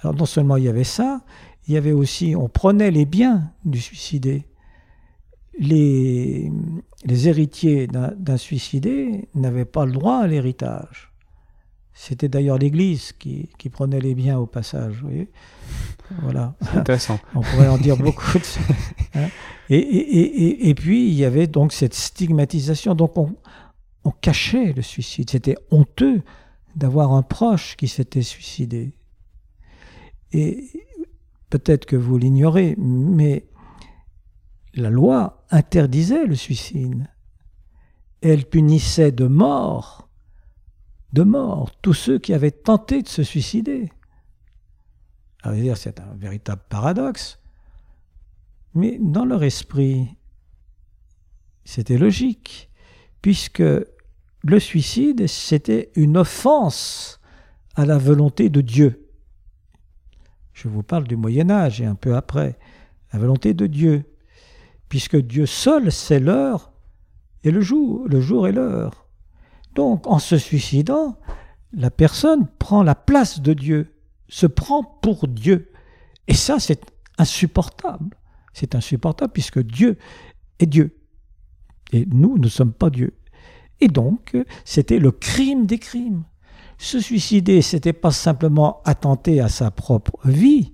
Alors non seulement il y avait ça, il y avait aussi, on prenait les biens du suicidé. Les, les héritiers d'un suicidé n'avaient pas le droit à l'héritage. C'était d'ailleurs l'Église qui, qui, prenait les biens au passage. Vous voyez voilà. Intéressant. On pourrait en dire beaucoup. Hein. et, et, et, et, puis, il y avait donc cette stigmatisation. Donc, on, on cachait le suicide. C'était honteux d'avoir un proche qui s'était suicidé. Et peut-être que vous l'ignorez, mais la loi interdisait le suicide. Elle punissait de mort, de mort, tous ceux qui avaient tenté de se suicider. C'est un véritable paradoxe. Mais dans leur esprit, c'était logique, puisque le suicide, c'était une offense à la volonté de Dieu. Je vous parle du Moyen Âge et un peu après. La volonté de Dieu. Puisque Dieu seul sait l'heure et le jour, le jour et l'heure. Donc, en se suicidant, la personne prend la place de Dieu, se prend pour Dieu. Et ça, c'est insupportable. C'est insupportable puisque Dieu est Dieu. Et nous, ne sommes pas Dieu. Et donc, c'était le crime des crimes. Se suicider, c'était pas simplement attenter à sa propre vie,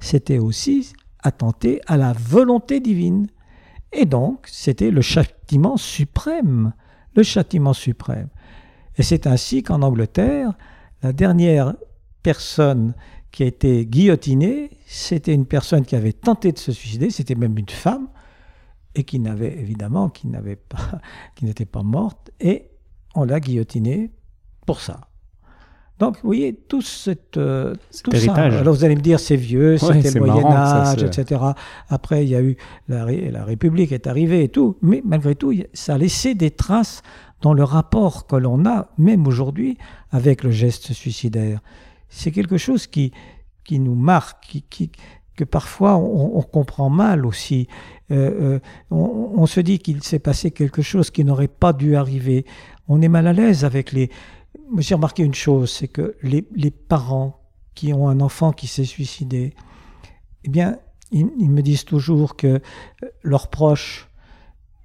c'était aussi attenter à la volonté divine. Et donc, c'était le châtiment suprême, le châtiment suprême. Et c'est ainsi qu'en Angleterre, la dernière personne qui a été guillotinée, c'était une personne qui avait tenté de se suicider, c'était même une femme, et qui n'avait évidemment, qui n'avait pas, qui n'était pas morte, et on l'a guillotinée pour ça. Donc, vous voyez, tout, cette, euh, tout ça. Alors, vous allez me dire, c'est vieux, c'était le Moyen-Âge, etc. Après, il y a eu la, la, République est arrivée et tout. Mais malgré tout, ça a laissé des traces dans le rapport que l'on a, même aujourd'hui, avec le geste suicidaire. C'est quelque chose qui, qui nous marque, qui, que parfois on, comprend mal aussi. Euh, euh, on, on se dit qu'il s'est passé quelque chose qui n'aurait pas dû arriver. On est mal à l'aise avec les j'ai remarqué une chose, c'est que les, parents qui ont un enfant qui s'est suicidé, eh bien, ils, me disent toujours que euh, leurs proches,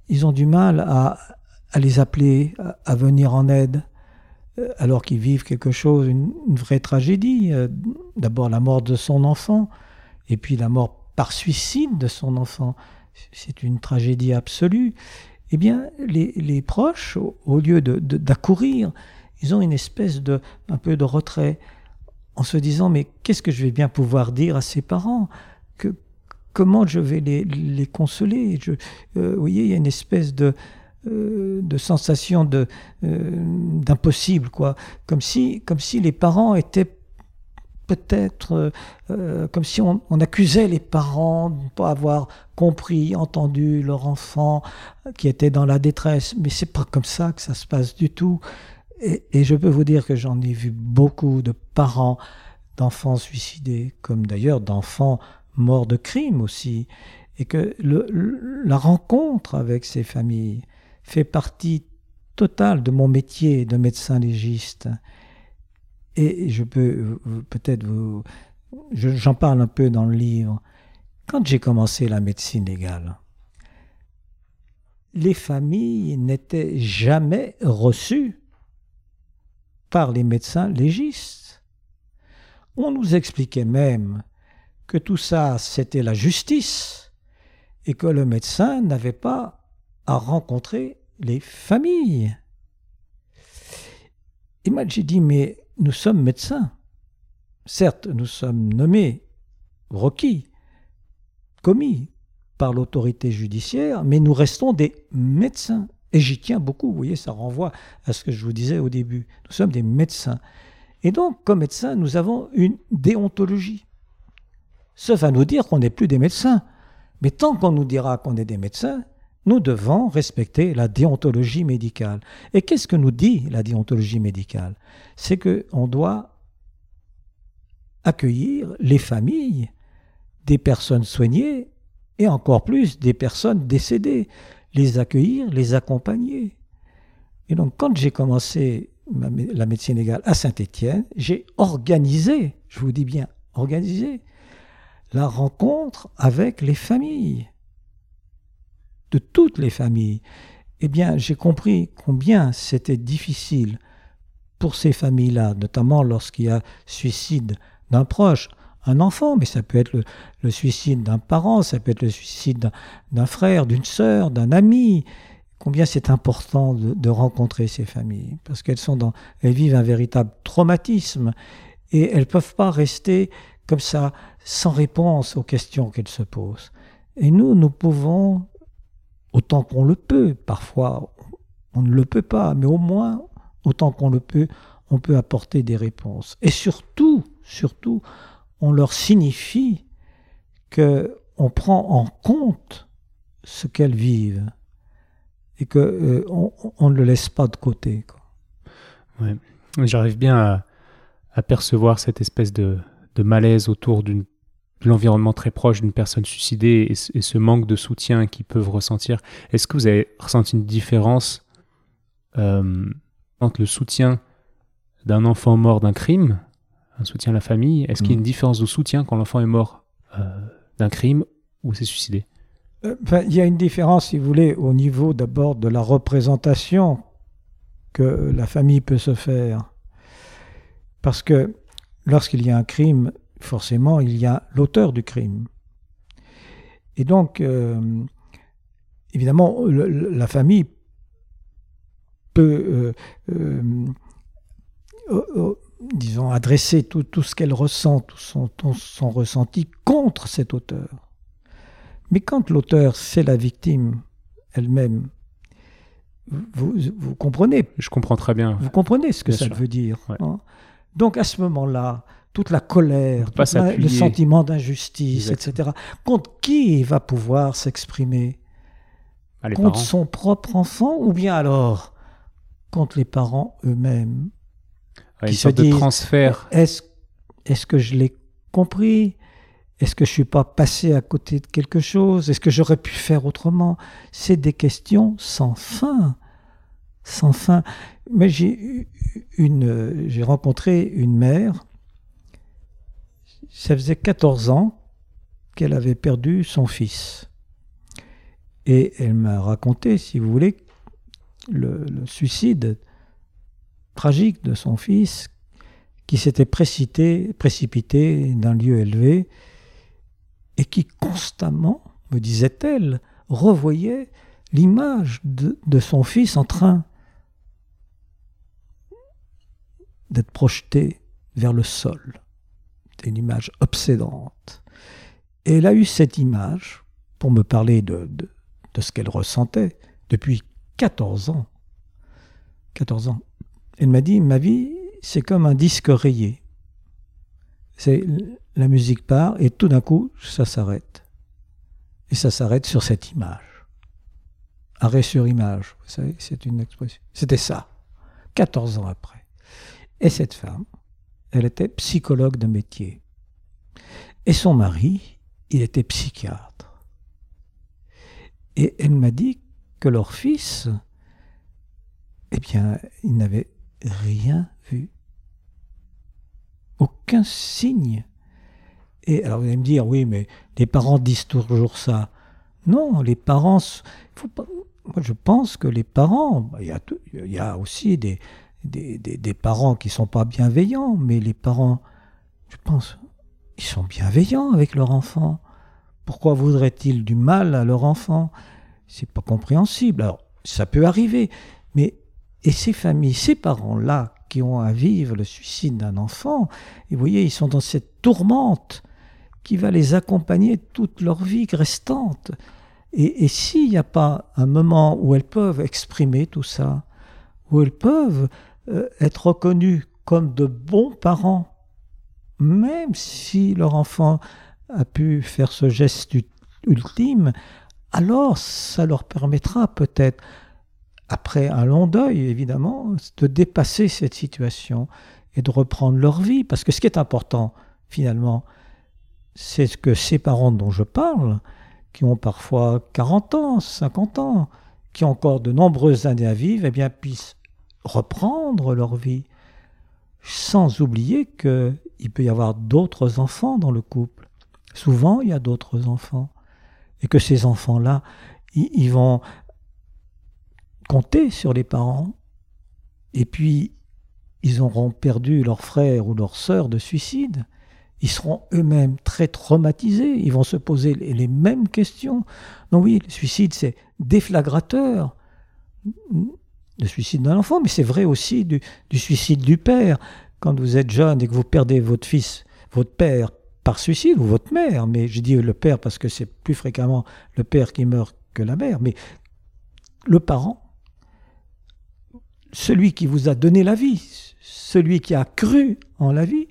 ils ont du mal à, les appeler, à, venir en aide, euh, alors qu'ils vivent quelque chose, une, vraie tragédie. Euh, d'abord la mort de son enfant, et puis la mort par suicide de son enfant. C'est une tragédie absolue. Eh bien, les, proches, au, lieu d'accourir, ils ont une espèce de, un peu de retrait, en se disant, mais qu'est-ce que je vais bien pouvoir dire à ses parents? Que, Comment je vais les, consoler? Je, euh, Vous voyez, il y a une espèce de, euh, de sensation de euh, d'impossible quoi comme si comme si les parents étaient peut-être comme si on, accusait les parents de ne pas avoir compris, entendu leur enfant qui était dans la détresse. Mais c'est pas comme ça que ça se passe du tout. Et, je peux vous dire que j'en ai vu beaucoup de parents d'enfants suicidés, comme d'ailleurs d'enfants morts de crime aussi, et que la rencontre avec ces familles, fait partie totale de mon métier de médecin légiste. Et je peux peut-être vous... J'en parle un peu dans le livre. Quand j'ai commencé la médecine légale, les familles n'étaient jamais reçues par les médecins légistes. On nous expliquait même que tout ça, c'était la justice et que le médecin n'avait pas à rencontrer les familles. Et moi j'ai dit, mais nous sommes médecins. Certes, nous sommes nommés, requis, commis par l'autorité judiciaire, mais nous restons des médecins. Et j'y tiens beaucoup, vous voyez, ça renvoie à ce que je vous disais au début. Nous sommes des médecins. Et donc, comme médecins, nous avons une déontologie. Sauf à nous dire qu'on n'est plus des médecins. Mais tant qu'on nous dira qu'on est des médecins, nous devons respecter la déontologie médicale. Et qu'est-ce que nous dit la déontologie médicale? C'est qu'on doit accueillir les familles des personnes soignées et encore plus des personnes décédées, les accueillir, les accompagner. Et donc quand j'ai commencé la médecine légale à Saint-Étienne, j'ai organisé, je vous dis bien organisé, la rencontre avec les familles. De toutes les familles, eh bien, j'ai compris combien c'était difficile pour ces familles-là, notamment lorsqu'il y a suicide d'un proche, un enfant, mais ça peut être le, suicide d'un parent, ça peut être le suicide d'un frère, d'une sœur, d'un ami. Combien c'est important de, rencontrer ces familles, parce qu'elles sont dans, elles vivent un véritable traumatisme et elles ne peuvent pas rester comme ça, sans réponse aux questions qu'elles se posent. Et nous, nous pouvons autant qu'on le peut. Parfois, on ne le peut pas, mais au moins, autant qu'on le peut, on peut apporter des réponses. Et surtout, surtout, on leur signifie que on prend en compte ce qu'elles vivent et que euh, on, ne le laisse pas de côté. J'arrive bien à, percevoir cette espèce de, de malaise autour d'une l'environnement très proche d'une personne suicidée et, ce manque de soutien qu'ils peuvent ressentir. Est-ce que vous avez ressenti une différence euh, entre le soutien d'un enfant mort d'un crime, un soutien à la famille Est-ce qu'il y a une mm. différence de soutien quand l'enfant est mort euh, d'un crime ou s'est suicidé? Euh, Il y a une différence, si vous voulez, au niveau d'abord de la représentation que la famille peut se faire. Parce que lorsqu'il y a un crime, forcément, il y a l'auteur du crime. Et donc, euh, évidemment, la famille peut, euh, euh, disons, adresser tout, ce qu'elle ressent, tout son, son, ressenti contre cet auteur. Mais quand l'auteur, c'est la victime elle-même, vous, vous, comprenez Je comprends très bien. Vous comprenez ce que ça veut dire. Hein. donc à ce moment-là, toute la colère, le sentiment d'injustice, etc. Contre qui va pouvoir s'exprimer? Ah, Contre son propre enfant ou bien alors contre les parents eux-mêmes? Qui se disent, de transfert. Est-ce est que je l'ai compris? Est-ce que je ne suis pas passé à côté de quelque chose? Est-ce que j'aurais pu faire autrement? C'est des questions sans fin. Sans fin. Mais j'ai rencontré une mère ça faisait 14 ans qu'elle avait perdu son fils. Et elle m'a raconté, si vous voulez, le, suicide tragique de son fils qui s'était précipité, précipité d'un lieu élevé et qui constamment, me disait-elle, revoyait l'image de, son fils en train d'être projeté vers le sol. C'était une image obsédante. Et elle a eu cette image pour me parler de ce qu'elle ressentait depuis 14 ans. 14 ans. Elle m'a dit, ma vie, c'est comme un disque rayé. La musique part et tout d'un coup, ça s'arrête. Et ça s'arrête sur cette image. Arrêt sur image, vous savez, c'est une expression. C'était ça, 14 ans après. Et cette femme, elle était psychologue de métier. Et son mari, il était psychiatre. Et elle m'a dit que leur fils, eh bien, il n'avait rien vu. Aucun signe. Et alors vous allez me dire, oui, mais les parents disent toujours ça. Non, les parents, moi je pense que les parents, bah, il y a, aussi des, des, des, parents qui sont pas bienveillants, mais les parents, je pense, ils sont bienveillants avec leur enfant. Pourquoi voudraient-ils du mal à leur enfant? C'est pas compréhensible. Alors, ça peut arriver, mais et ces familles, ces parents-là qui ont à vivre le suicide d'un enfant, et vous voyez, ils sont dans cette tourmente qui va les accompagner toute leur vie restante. Et, s'il n'y a pas un moment où elles peuvent exprimer tout ça, où elles peuvent euh, être reconnues comme de bons parents, même si leur enfant a pu faire ce geste ultime, alors ça leur permettra peut-être après un long deuil, évidemment, de dépasser cette situation et de reprendre leur vie. Parce que ce qui est important, finalement, c'est que ces parents dont je parle, qui ont parfois 40 ans, 50 ans, qui ont encore de nombreuses années à vivre, eh bien, puissent reprendre leur vie, sans oublier qu'il peut y avoir d'autres enfants dans le couple. Souvent, il y a d'autres enfants. Et que ces enfants-là, ils vont compter sur les parents, et puis ils auront perdu leur frère ou leur sœur de suicide, ils seront eux-mêmes très traumatisés, ils vont se poser les mêmes questions. Donc oui, le suicide, c'est déflagrateur, le suicide d'un enfant, mais c'est vrai aussi du, du, suicide du père. Quand vous êtes jeune et que vous perdez votre fils, votre père par suicide, ou votre mère, mais je dis le père parce que c'est plus fréquemment le père qui meurt que la mère, mais le parent, celui qui vous a donné la vie, celui qui a cru en la vie,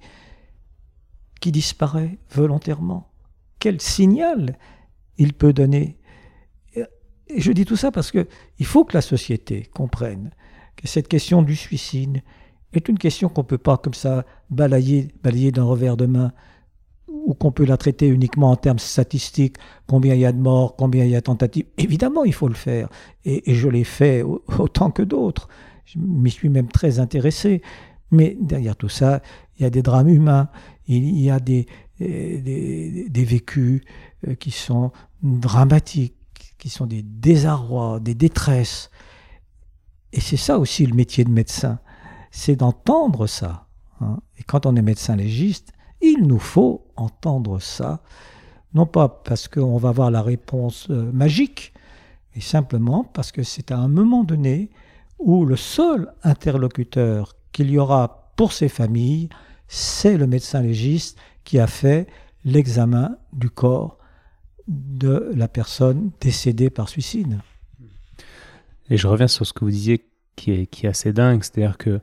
qui disparaît volontairement. Quel signal il peut donner Et je dis tout ça parce que il faut que la société comprenne que cette question du suicide est une question qu'on ne peut pas comme ça balayer, balayer d'un revers de main ou qu'on peut la traiter uniquement en termes statistiques, combien il y a de morts, combien il y a de tentatives. Évidemment, il faut le faire. Et, et je l'ai fait autant que d'autres. Je m'y suis même très intéressé. Mais derrière tout ça, il y a des drames humains, il y a des, des, des, vécus euh, qui sont dramatiques, qui sont des désarrois, des détresses. Et c'est ça aussi le métier de médecin, c'est d'entendre ça. Hein. Et quand on est médecin légiste, il nous faut entendre ça, non pas parce qu'on va avoir la réponse euh, magique, mais simplement parce que c'est à un moment donné où le seul interlocuteur qu'il y aura pour ces familles, c'est le médecin légiste qui a fait l'examen du corps de la personne décédée par suicide. Et je reviens sur ce que vous disiez qui est, qui est assez dingue, c'est-à-dire que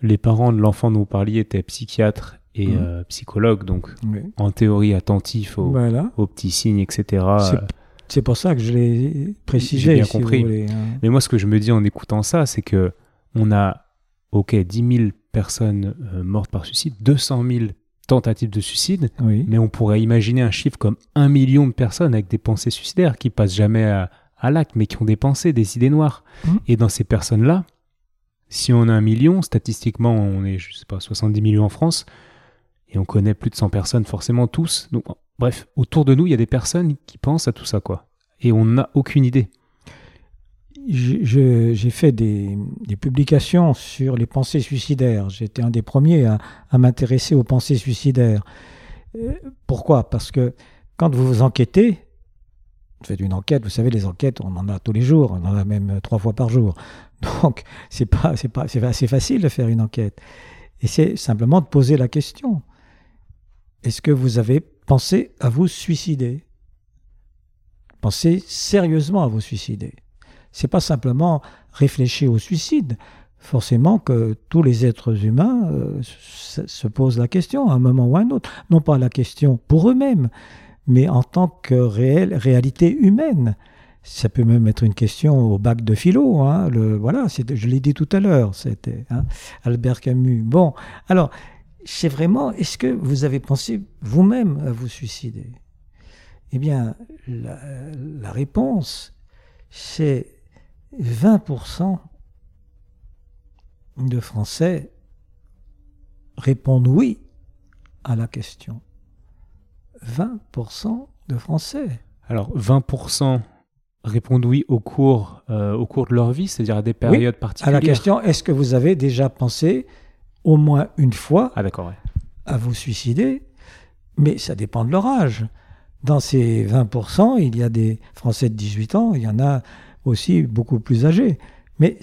les parents de l'enfant dont vous parliez étaient psychiatres et mmh. euh, psychologues, donc en théorie attentifs aux, aux petits signes, etc. C'est pour ça que je l'ai précisé. J'ai bien compris. Hein. Mais moi, ce que je me dis en écoutant ça, c'est que on a, ok, 10 000 personnes euh, mortes par suicide, 200 000 tentatives de suicide, mais on pourrait imaginer un chiffre comme un million de personnes avec des pensées suicidaires qui passent jamais à, l'acte, mais qui ont des pensées, des idées noires. Mmh. Et dans ces personnes-là, si on a un million, statistiquement, on est, je sais pas, 70 millions en France, et on connaît plus de 100 personnes, forcément tous. Donc, Bref, autour de nous, il y a des personnes qui pensent à tout ça, quoi. Et on n'a aucune idée. j'ai fait des, publications sur les pensées suicidaires. J'étais un des premiers à, m'intéresser aux pensées suicidaires. Euh, pourquoi? Parce que quand vous vous enquêtez, vous faites une enquête, vous savez, les enquêtes, on en a tous les jours, on en a même trois fois par jour. Donc, c'est pas, c'est assez facile de faire une enquête. Et c'est simplement de poser la question. Est-ce que vous avez pensé à vous suicider Pensez sérieusement à vous suicider. C'est pas simplement réfléchir au suicide. Forcément que tous les êtres humains euh, se posent la question à un moment ou à un autre. Non pas la question pour eux-mêmes, mais en tant que réelle réalité humaine. Ça peut même être une question au bac de philo. Hein, le, voilà, je l'ai dit tout à l'heure, c'était hein, Albert Camus. Bon, alors, c'est vraiment, est-ce que vous avez pensé vous-même à vous suicider? Eh bien, la, la réponse, c'est 20% de Français répondent oui à la question. 20% de Français. Alors 20% répondent oui au cours, euh, au cours de leur vie, c'est-à-dire à des périodes particulières. À la question, est-ce que vous avez déjà pensé au moins une fois ah, à vous suicider Mais ça dépend de leur âge. Dans ces 20%, il y a des Français de 18 ans, il y en a aussi beaucoup plus âgés. Mais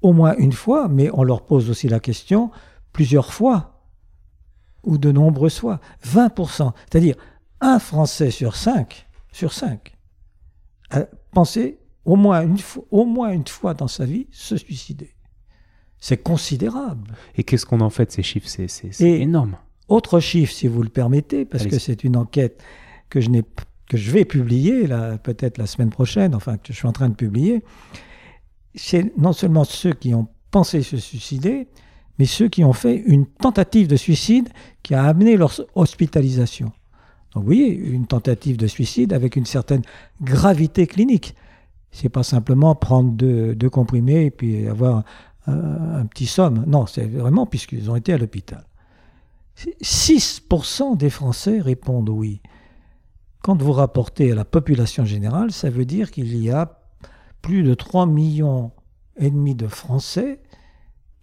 au moins une fois, mais on leur pose aussi la question plusieurs fois ou de nombreuses fois. 20%, c'est-à-dire un Français sur cinq, sur cinq, a pensé au moins une fois, au moins une fois dans sa vie se suicider. C'est considérable. Et qu'est-ce qu'on en fait de ces chiffres? C'est énorme. Autre chiffre, si vous le permettez, parce que c'est une enquête que je, que je vais publier, peut-être la semaine prochaine, enfin que je suis en train de publier, c'est non seulement ceux qui ont pensé se suicider, mais ceux qui ont fait une tentative de suicide qui a amené leur hospitalisation. Donc vous voyez, une tentative de suicide avec une certaine gravité clinique. C'est pas simplement prendre deux, comprimés et puis avoir un, petit somme. Non, c'est vraiment puisqu'ils ont été à l'hôpital. 6% des Français répondent oui. Quand vous rapportez à la population générale, ça veut dire qu'il y a plus de 3 millions et demi de Français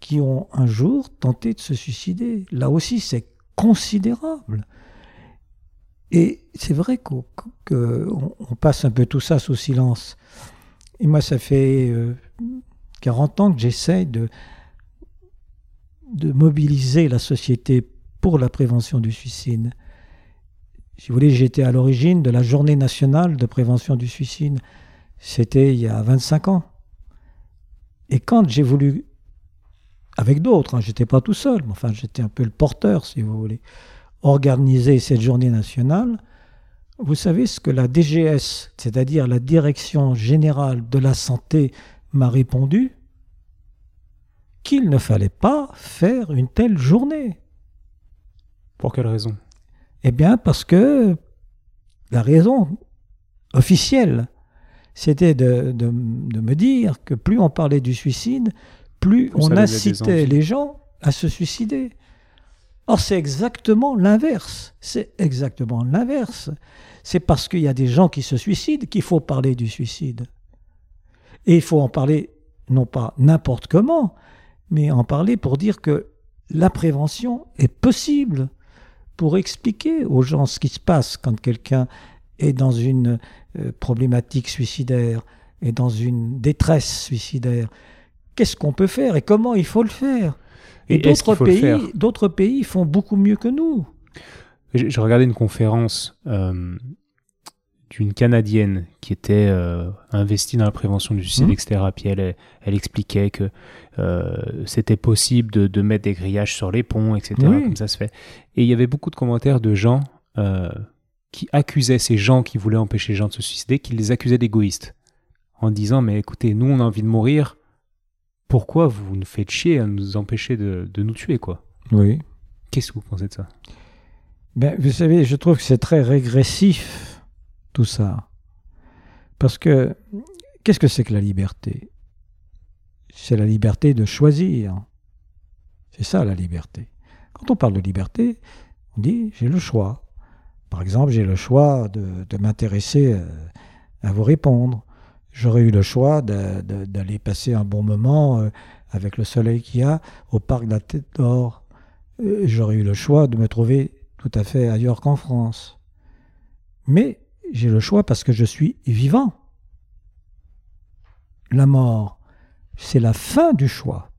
qui ont un jour tenté de se suicider. Là aussi, c'est considérable. Et c'est vrai qu'on passe un peu tout ça sous silence. Et moi, ça fait 40 euh, ans que j'essaie de, de mobiliser la société pour la prévention du suicide. Si vous voulez, j'étais à l'origine de la journée nationale de prévention du suicide. C'était il y a 25 ans. Et quand j'ai voulu, avec d'autres, hein, j'étais pas tout seul, mais enfin j'étais un peu le porteur, si vous voulez, organiser cette journée nationale, vous savez ce que la DGS, c'est-à-dire la Direction générale de la santé, m'a répondu Qu'il ne fallait pas faire une telle journée. Pour quelle raison? Eh bien, parce que la raison officielle, c'était de, me dire que plus on parlait du suicide, plus on incitait les gens à se suicider. Or, c'est exactement l'inverse. C'est exactement l'inverse. C'est parce qu'il y a des gens qui se suicident qu'il faut parler du suicide. Et il faut en parler, non pas n'importe comment, mais en parler pour dire que la prévention est possible pour expliquer aux gens ce qui se passe quand quelqu'un est dans une euh, problématique suicidaire, est dans une détresse suicidaire. Qu'est-ce qu'on peut faire et comment il faut le faire? Et, d'autres pays, d'autres pays font beaucoup mieux que nous. Je, regardais une conférence euh, d'une Canadienne qui était euh, investie dans la prévention du suicide, mmh. etc. Puis elle, elle expliquait que euh, c'était possible de, mettre des grillages sur les ponts, etc. Comme ça se fait. Et il y avait beaucoup de commentaires de gens euh, qui accusaient ces gens qui voulaient empêcher les gens de se suicider, qui les accusaient d'égoïstes. En disant, mais écoutez, nous on a envie de mourir, pourquoi vous nous faites chier à nous empêcher de, nous tuer, quoi? Oui. Qu'est-ce que vous pensez de ça? Ben, Vous savez, je trouve que c'est très régressif tout ça. Parce que qu'est-ce que c'est que la liberté? C'est la liberté de choisir. C'est ça la liberté. Quand on parle de liberté, on dit j'ai le choix. Par exemple, j'ai le choix de, m'intéresser à, vous répondre. j'aurais eu le choix d'aller passer un bon moment euh, avec le soleil qu'il y a au parc de la Tête d'Or. Euh, j'aurais eu le choix de me trouver tout à fait ailleurs qu'en France. Mais j'ai le choix parce que je suis vivant. La mort, c'est la fin du choix.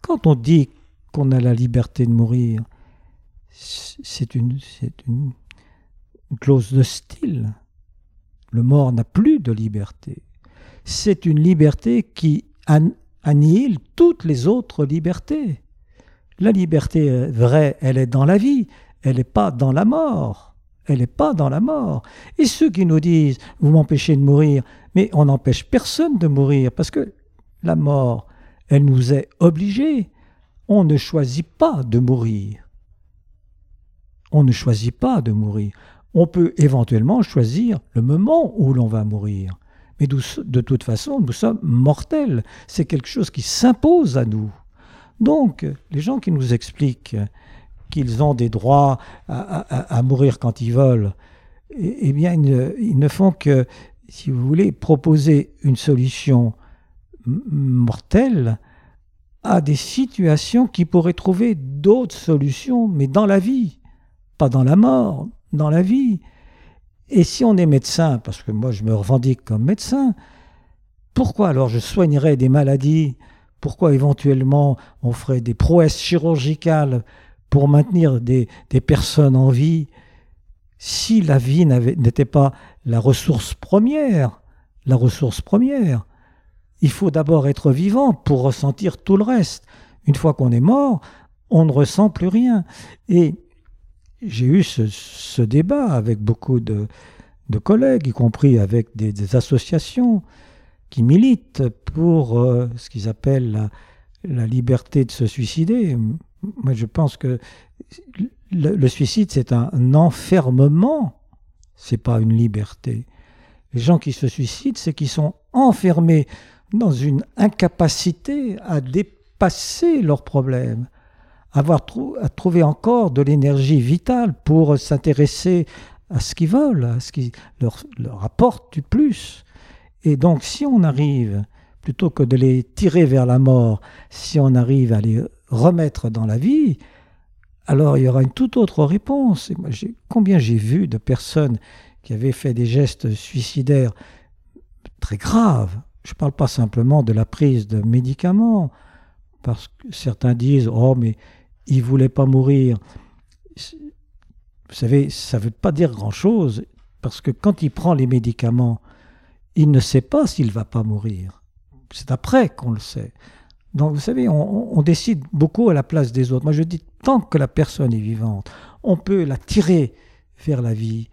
Quand on dit qu'on a la liberté de mourir, c'est une, clause de style. Le mort n'a plus de liberté. C'est une liberté qui annihile toutes les autres libertés. La liberté vraie, elle est dans la vie, elle n'est pas dans la mort. Elle n'est pas dans la mort. Et ceux qui nous disent, vous m'empêchez de mourir, mais on n'empêche personne de mourir, parce que la mort, elle nous est obligée. On ne choisit pas de mourir. On ne choisit pas de mourir. On peut éventuellement choisir le moment où l'on va mourir. Mais de toute façon, nous sommes mortels. C'est quelque chose qui s'impose à nous. Donc, les gens qui nous expliquent qu'ils ont des droits à, mourir quand ils veulent, eh, eh bien, ils ne, font que, si vous voulez, proposer une solution mortelle à des situations qui pourraient trouver d'autres solutions, mais dans la vie, pas dans la mort, dans la vie. Et si on est médecin, parce que moi je me revendique comme médecin, pourquoi alors je soignerais des maladies? Pourquoi éventuellement on ferait des prouesses chirurgicales pour maintenir des, personnes en vie si la vie n'était pas la ressource première La ressource première. Il faut d'abord être vivant pour ressentir tout le reste. Une fois qu'on est mort, on ne ressent plus rien. Et j'ai eu ce, débat avec beaucoup de, collègues, y compris avec des, associations qui militent pour euh, ce qu'ils appellent la, liberté de se suicider. Moi, je pense que le, suicide, c'est un, enfermement, c'est pas une liberté. Les gens qui se suicident, c'est qu'ils sont enfermés dans une incapacité à dépasser leurs problèmes, avoir à trouver encore de l'énergie vitale pour s'intéresser à ce qu'ils veulent, à ce qui leur, leur apporte du plus. Et donc, si on arrive, plutôt que de les tirer vers la mort, si on arrive à les remettre dans la vie, alors il y aura une toute autre réponse. Et combien j'ai vu de personnes qui avaient fait des gestes suicidaires très graves. Je ne parle pas simplement de la prise de médicaments, parce que certains disent Oh, mais il ne voulait pas mourir. Vous savez, ça ne veut pas dire grand-chose, parce que quand il prend les médicaments, il ne sait pas s'il va pas mourir. C'est après qu'on le sait. Donc, vous savez, on, décide beaucoup à la place des autres. Moi, je dis, tant que la personne est vivante, on peut la tirer vers la vie,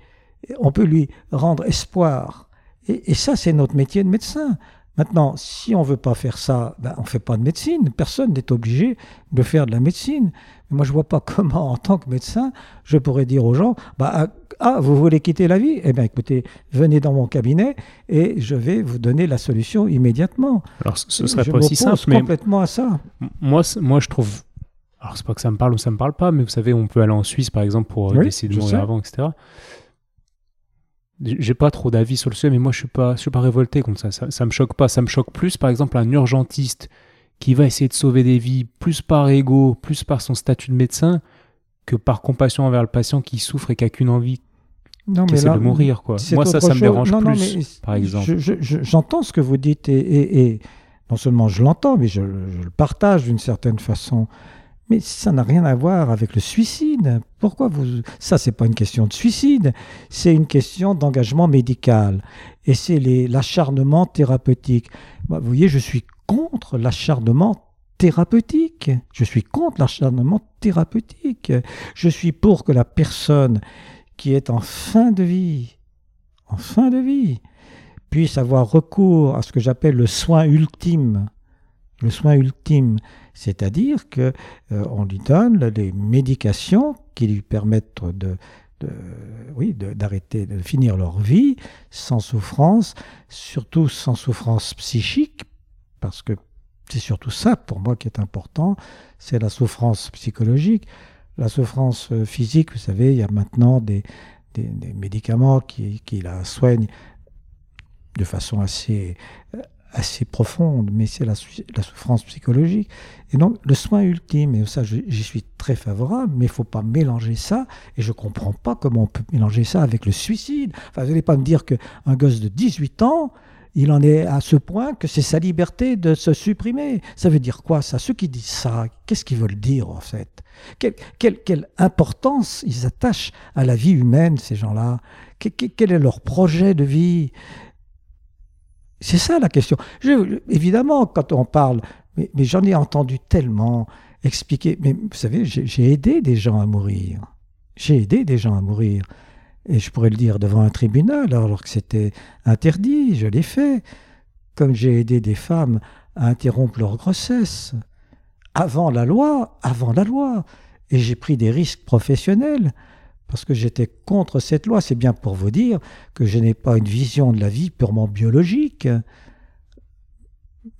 on peut lui rendre espoir. Et, ça, c'est notre métier de médecin. Maintenant, si on ne veut pas faire ça, ben, on ne fait pas de médecine. Personne n'est obligé de faire de la médecine. moi, je ne vois pas comment, en tant que médecin, je pourrais dire aux gens, bah, ah, vous voulez quitter la vie? Eh bien, écoutez, venez dans mon cabinet et je vais vous donner la solution immédiatement. Alors, ce serait pas aussi simple, mais complètement à ça. Moi, moi, je trouve. Alors, c'est pas que ça me parle ou ça me parle pas, mais vous savez, on peut aller en Suisse, par exemple, pour euh, décider de mourir avant, etc. J'ai pas trop d'avis sur le sujet, mais moi, je suis pas, je suis pas révolté contre ça. ça. Ça me choque pas. Ça me choque plus, par exemple, un urgentiste qui va essayer de sauver des vies, plus par ego, plus par son statut de médecin, que par compassion envers le patient qui souffre et qui a qu'une envie, non, mais là, de mourir. Quoi. Moi, ça, ça me dérange plus, par exemple. J'entends ce que vous dites et, non seulement je l'entends, mais je, le partage d'une certaine façon. Mais ça n'a rien à voir avec le suicide. Pourquoi vous Ça, c'est pas une question de suicide, c'est une question d'engagement médical et c'est l'acharnement thérapeutique. Vous voyez, je suis contre l'acharnement thérapeutique. Je suis contre l'acharnement thérapeutique. Je suis pour que la personne qui est en fin de vie, en fin de vie, puisse avoir recours à ce que j'appelle le soin ultime. Le soin ultime, c'est-à-dire que euh, lui donne les médications qui lui permettent de, d'arrêter, de, finir leur vie sans souffrance, surtout sans souffrance psychique, parce que c'est surtout ça pour moi qui est important, c'est la souffrance psychologique. La souffrance euh, physique, vous savez, il y a maintenant des, médicaments qui, la soignent de façon assez, assez profonde, mais c'est la, souffrance psychologique. Et donc, le soin ultime, et ça, j'y suis très favorable, mais il ne faut pas mélanger ça, et je ne comprends pas comment on peut mélanger ça avec le suicide. Enfin, vous n'allez pas me dire qu'un gosse de 18 ans, il en est à ce point que c'est sa liberté de se supprimer. Ça veut dire quoi ça? Ceux qui disent ça, qu'est-ce qu'ils veulent dire en fait? Quelle, importance ils attachent à la vie humaine, ces gens-là? Quel est leur projet de vie? C'est ça la question. évidemment, quand on parle, mais, j'en ai entendu tellement expliquer, mais vous savez, j'ai aidé des gens à mourir. J'ai aidé des gens à mourir. Et je pourrais le dire devant un tribunal, alors que c'était interdit, je l'ai fait. Comme j'ai aidé des femmes à interrompre leur grossesse. Avant la loi, avant la loi. Et j'ai pris des risques professionnels parce que j'étais contre cette loi. C'est bien pour vous dire que je n'ai pas une vision de la vie purement biologique.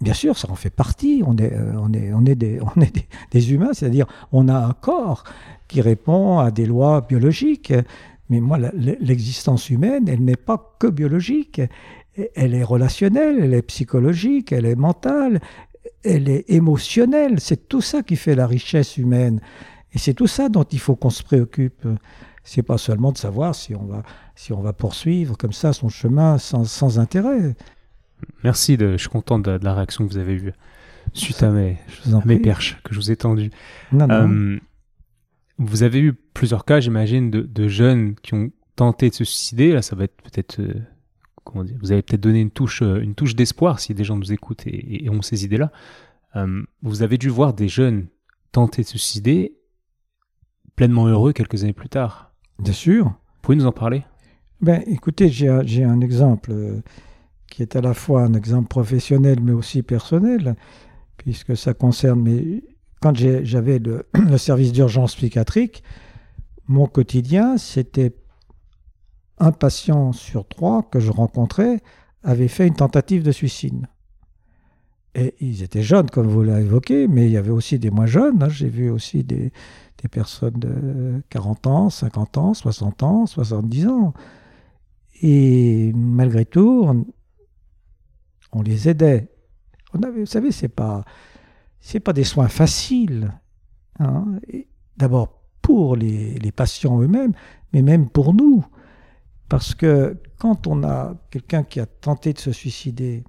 Bien sûr, ça en fait partie. On est, euh, on est, on est, des, on est des humains, c'est-à-dire on a un corps qui répond à des lois biologiques. Mais moi, l'existence humaine, elle n'est pas que biologique. Elle est relationnelle, elle est psychologique, elle est mentale, elle est émotionnelle. C'est tout ça qui fait la richesse humaine. Et c'est tout ça dont il faut qu'on se préoccupe. C'est pas seulement de savoir si on va, si on va poursuivre comme ça son chemin sans, sans intérêt. Merci, de, je suis content de, la réaction que vous avez eue suite à mes, mes perches que je vous ai tendues. Non, non. Euh, vous avez eu plusieurs cas, j'imagine, de, jeunes qui ont tenté de se suicider. Là, ça va être peut-être. Euh, comment dire Vous avez peut-être donné une touche, euh, une touche d'espoir si des gens nous écoutent et, ont ces idées-là. Vous avez dû voir des jeunes tenter de se suicider pleinement heureux quelques années plus tard. Bien sûr. Vous pouvez nous en parler? Ben, Écoutez, j'ai un exemple qui est à la fois un exemple professionnel mais aussi personnel, puisque ça concerne mes, quand j'avais le, service d'urgence psychiatrique, mon quotidien, c'était un patient sur trois que je rencontrais avait fait une tentative de suicide. Et ils étaient jeunes, comme vous l'avez évoqué, mais il y avait aussi des moins jeunes. Hein. J'ai vu aussi des, personnes de 40 ans, 50 ans, 60 ans, 70 ans. Et malgré tout, on, les aidait. On vous savez, pas c'est pas des soins faciles. Hein. D'abord pour les, les patients eux-mêmes, mais même pour nous. Parce que quand on a quelqu'un qui a tenté de se suicider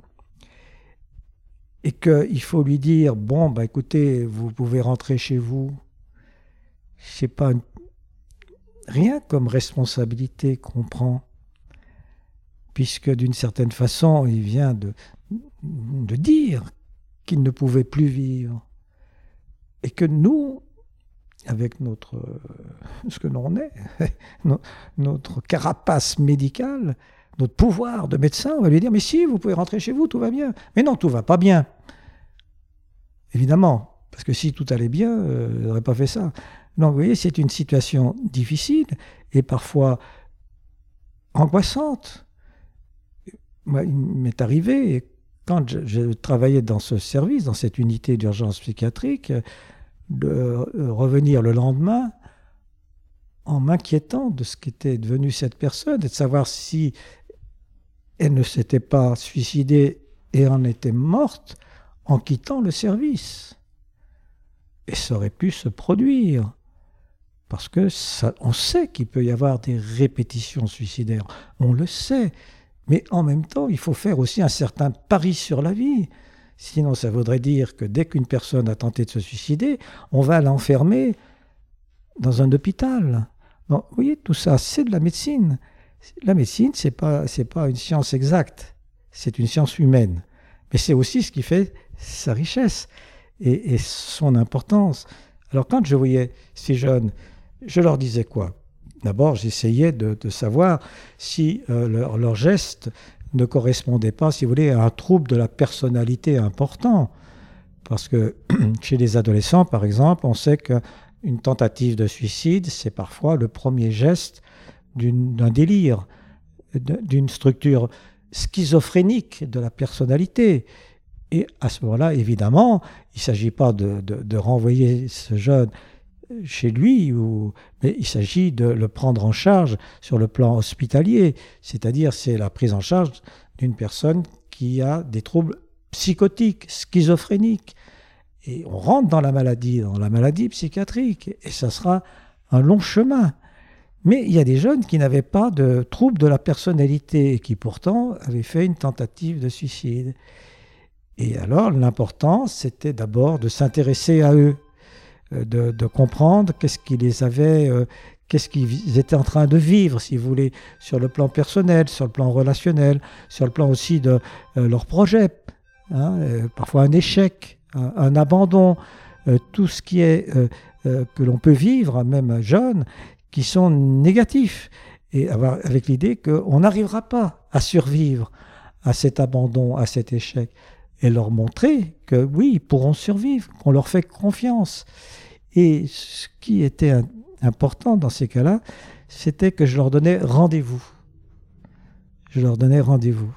et qu'il faut lui dire bon bah écoutez vous pouvez rentrer chez vous, c'est pas rien comme responsabilité qu'on prend, puisque d'une certaine façon il vient de, de dire qu'il ne pouvait plus vivre. Et que nous, avec notre, ce que l'on est, notre carapace médicale, notre pouvoir de médecin, on va lui dire, mais si, vous pouvez rentrer chez vous, tout va bien. Mais non, tout va pas bien. Évidemment, parce que si tout allait bien, euh, il n'aurait pas fait ça. Donc, vous voyez, c'est une situation difficile et parfois angoissante. Moi, il m'est arrivé, quand je, travaillais dans ce service, dans cette unité d'urgence psychiatrique, de euh, revenir le lendemain en m'inquiétant de ce qu'était devenue cette personne et de savoir si elle ne s'était pas suicidée et en était morte en quittant le service. Et ça aurait pu se produire. Parce que ça, on sait qu'il peut y avoir des répétitions suicidaires. On le sait. Mais en même temps, il faut faire aussi un certain pari sur la vie. Sinon, ça voudrait dire que dès qu'une personne a tenté de se suicider, on va l'enfermer dans un hôpital. vous voyez, tout ça, c'est de la médecine. La médecine, ce n'est pas, pas une science exacte, c'est une science humaine. Mais c'est aussi ce qui fait sa richesse et, et son importance. Alors quand je voyais ces jeunes, je leur disais quoi? D'abord, j'essayais de, savoir si euh, leur, geste ne correspondait pas, si vous voulez, à un trouble de la personnalité important. Parce que chez les adolescents, par exemple, on sait qu'une tentative de suicide, c'est parfois le premier geste d'un délire, d'une structure schizophrénique de la personnalité. Et à ce moment-là, évidemment, il ne s'agit pas de, renvoyer ce jeune chez lui, ou, mais il s'agit de le prendre en charge sur le plan hospitalier, c'est-à-dire c'est la prise en charge d'une personne qui a des troubles psychotiques, schizophréniques. Et on rentre dans la maladie, dans la maladie psychiatrique, et ça sera un long chemin. Mais il y a des jeunes qui n'avaient pas de troubles de la personnalité et qui pourtant avaient fait une tentative de suicide. Et alors l'important, c'était d'abord de s'intéresser à eux, euh, de, comprendre qu'est-ce qui les avait, euh, qu'est-ce qu'ils étaient en train de vivre, si vous voulez, sur le plan personnel, sur le plan relationnel, sur le plan aussi de euh, leurs projets, hein, parfois un échec, un, abandon, tout ce qui est que l'on peut vivre, même jeune, qui sont négatifs, et avec l'idée qu'on n'arrivera pas à survivre à cet abandon, à cet échec et leur montrer que oui, ils pourront survivre, qu'on leur fait confiance. Et ce qui était important dans ces cas-là, c'était que je leur donnais rendez-vous. Je leur donnais rendez-vous.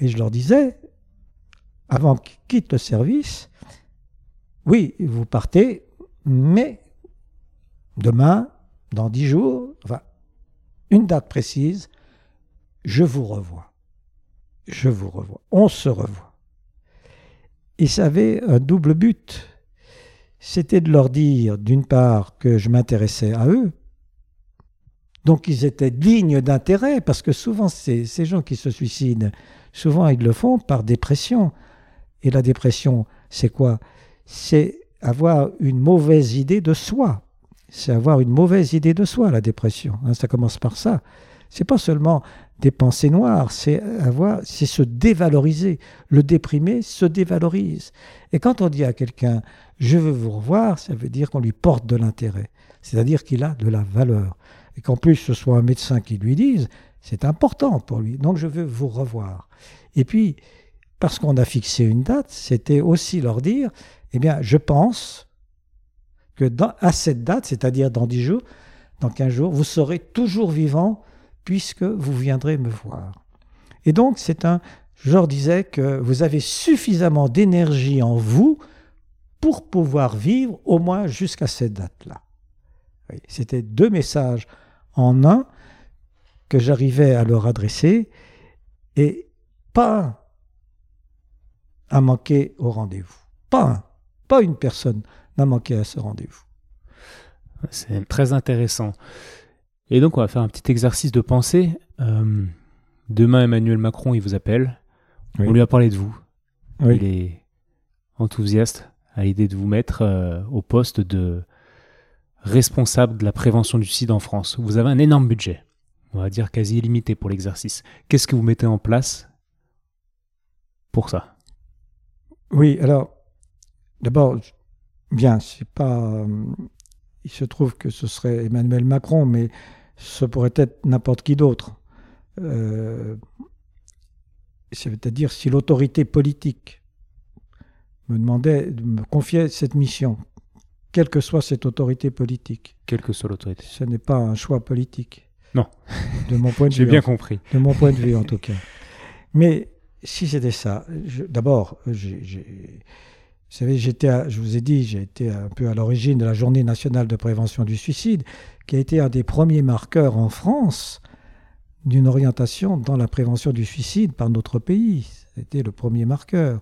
Et je leur disais, avant qu'ils quittent le service, oui, vous partez, mais demain, dans dix jours, enfin, une date précise, je vous revois. Je vous revois. On se revoit. Et ça avait un double but. C'était de leur dire, d'une part, que je m'intéressais à eux, donc ils étaient dignes d'intérêt, parce que souvent ces, ces gens qui se suicident, souvent ils le font par dépression. Et la dépression, c'est quoi? C'est avoir une mauvaise idée de soi. C'est avoir une mauvaise idée de soi, la dépression. Hein, ça commence par ça. C'est pas seulement des pensées noires, c'est avoir, c'est se dévaloriser. Le déprimé se dévalorise. Et quand on dit à quelqu'un je veux vous revoir, ça veut dire qu'on lui porte de l'intérêt, c'est-à-dire qu'il a de la valeur. Et qu'en plus ce soit un médecin qui lui dise, c'est important pour lui. Donc je veux vous revoir. Et puis, parce qu'on a fixé une date, c'était aussi leur dire, eh bien, je pense que à cette date, c'est-à-dire dans 10 jours, dans 15 jours, vous serez toujours vivant puisque vous viendrez me voir. Et donc, c'est un, je leur disais que vous avez suffisamment d'énergie en vous pour pouvoir vivre au moins jusqu'à cette date-là. C'était deux messages en un que j'arrivais à leur adresser et pas un a manqué au rendez-vous. Pas un, pas une personne n'a manqué à ce rendez-vous. C'est très intéressant. Et donc, on va faire un petit exercice de pensée. Euh, demain, Emmanuel Macron, il vous appelle. On lui a parlé de vous. Il est enthousiaste à l'idée de vous mettre euh, au poste de responsable de la prévention du sida en France. Vous avez un énorme budget, on va dire quasi illimité pour l'exercice. Qu'est-ce que vous mettez en place pour ça? Oui, alors, d'abord, bien, c'est pas. Euh, il se trouve que ce serait Emmanuel Macron, mais ce pourrait être n'importe qui d'autre. Euh, c'est-à-dire si l'autorité politique me demandait de me confier cette mission, quelle que soit cette autorité politique. Quelle que soit l'autorité. Ce n'est pas un choix politique. Non. De mon point de vue. J'ai bien compris. De mon point de vue, en tout cas. Mais si c'était ça, d'abord, j'ai vous savez, j'étais, je vous ai dit, j'ai été un peu à l'origine de la Journée nationale de prévention du suicide, qui a été un des premiers marqueurs en France d'une orientation dans la prévention du suicide par notre pays. C'était le premier marqueur.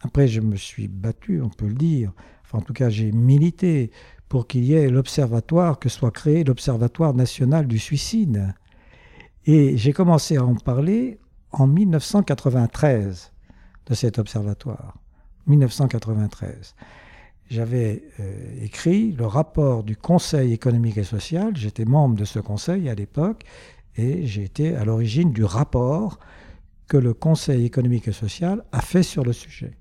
Après, je me suis battu, on peut le dire. Enfin, en tout cas, j'ai milité pour qu'il y ait l'observatoire, que soit créé l'Observatoire national du suicide. Et j'ai commencé à en parler en 1993 de cet observatoire. 1993. J'avais euh, écrit le rapport du Conseil économique et social, j'étais membre de ce conseil à l'époque, et j'ai été à l'origine du rapport que le Conseil économique et social a fait sur le sujet.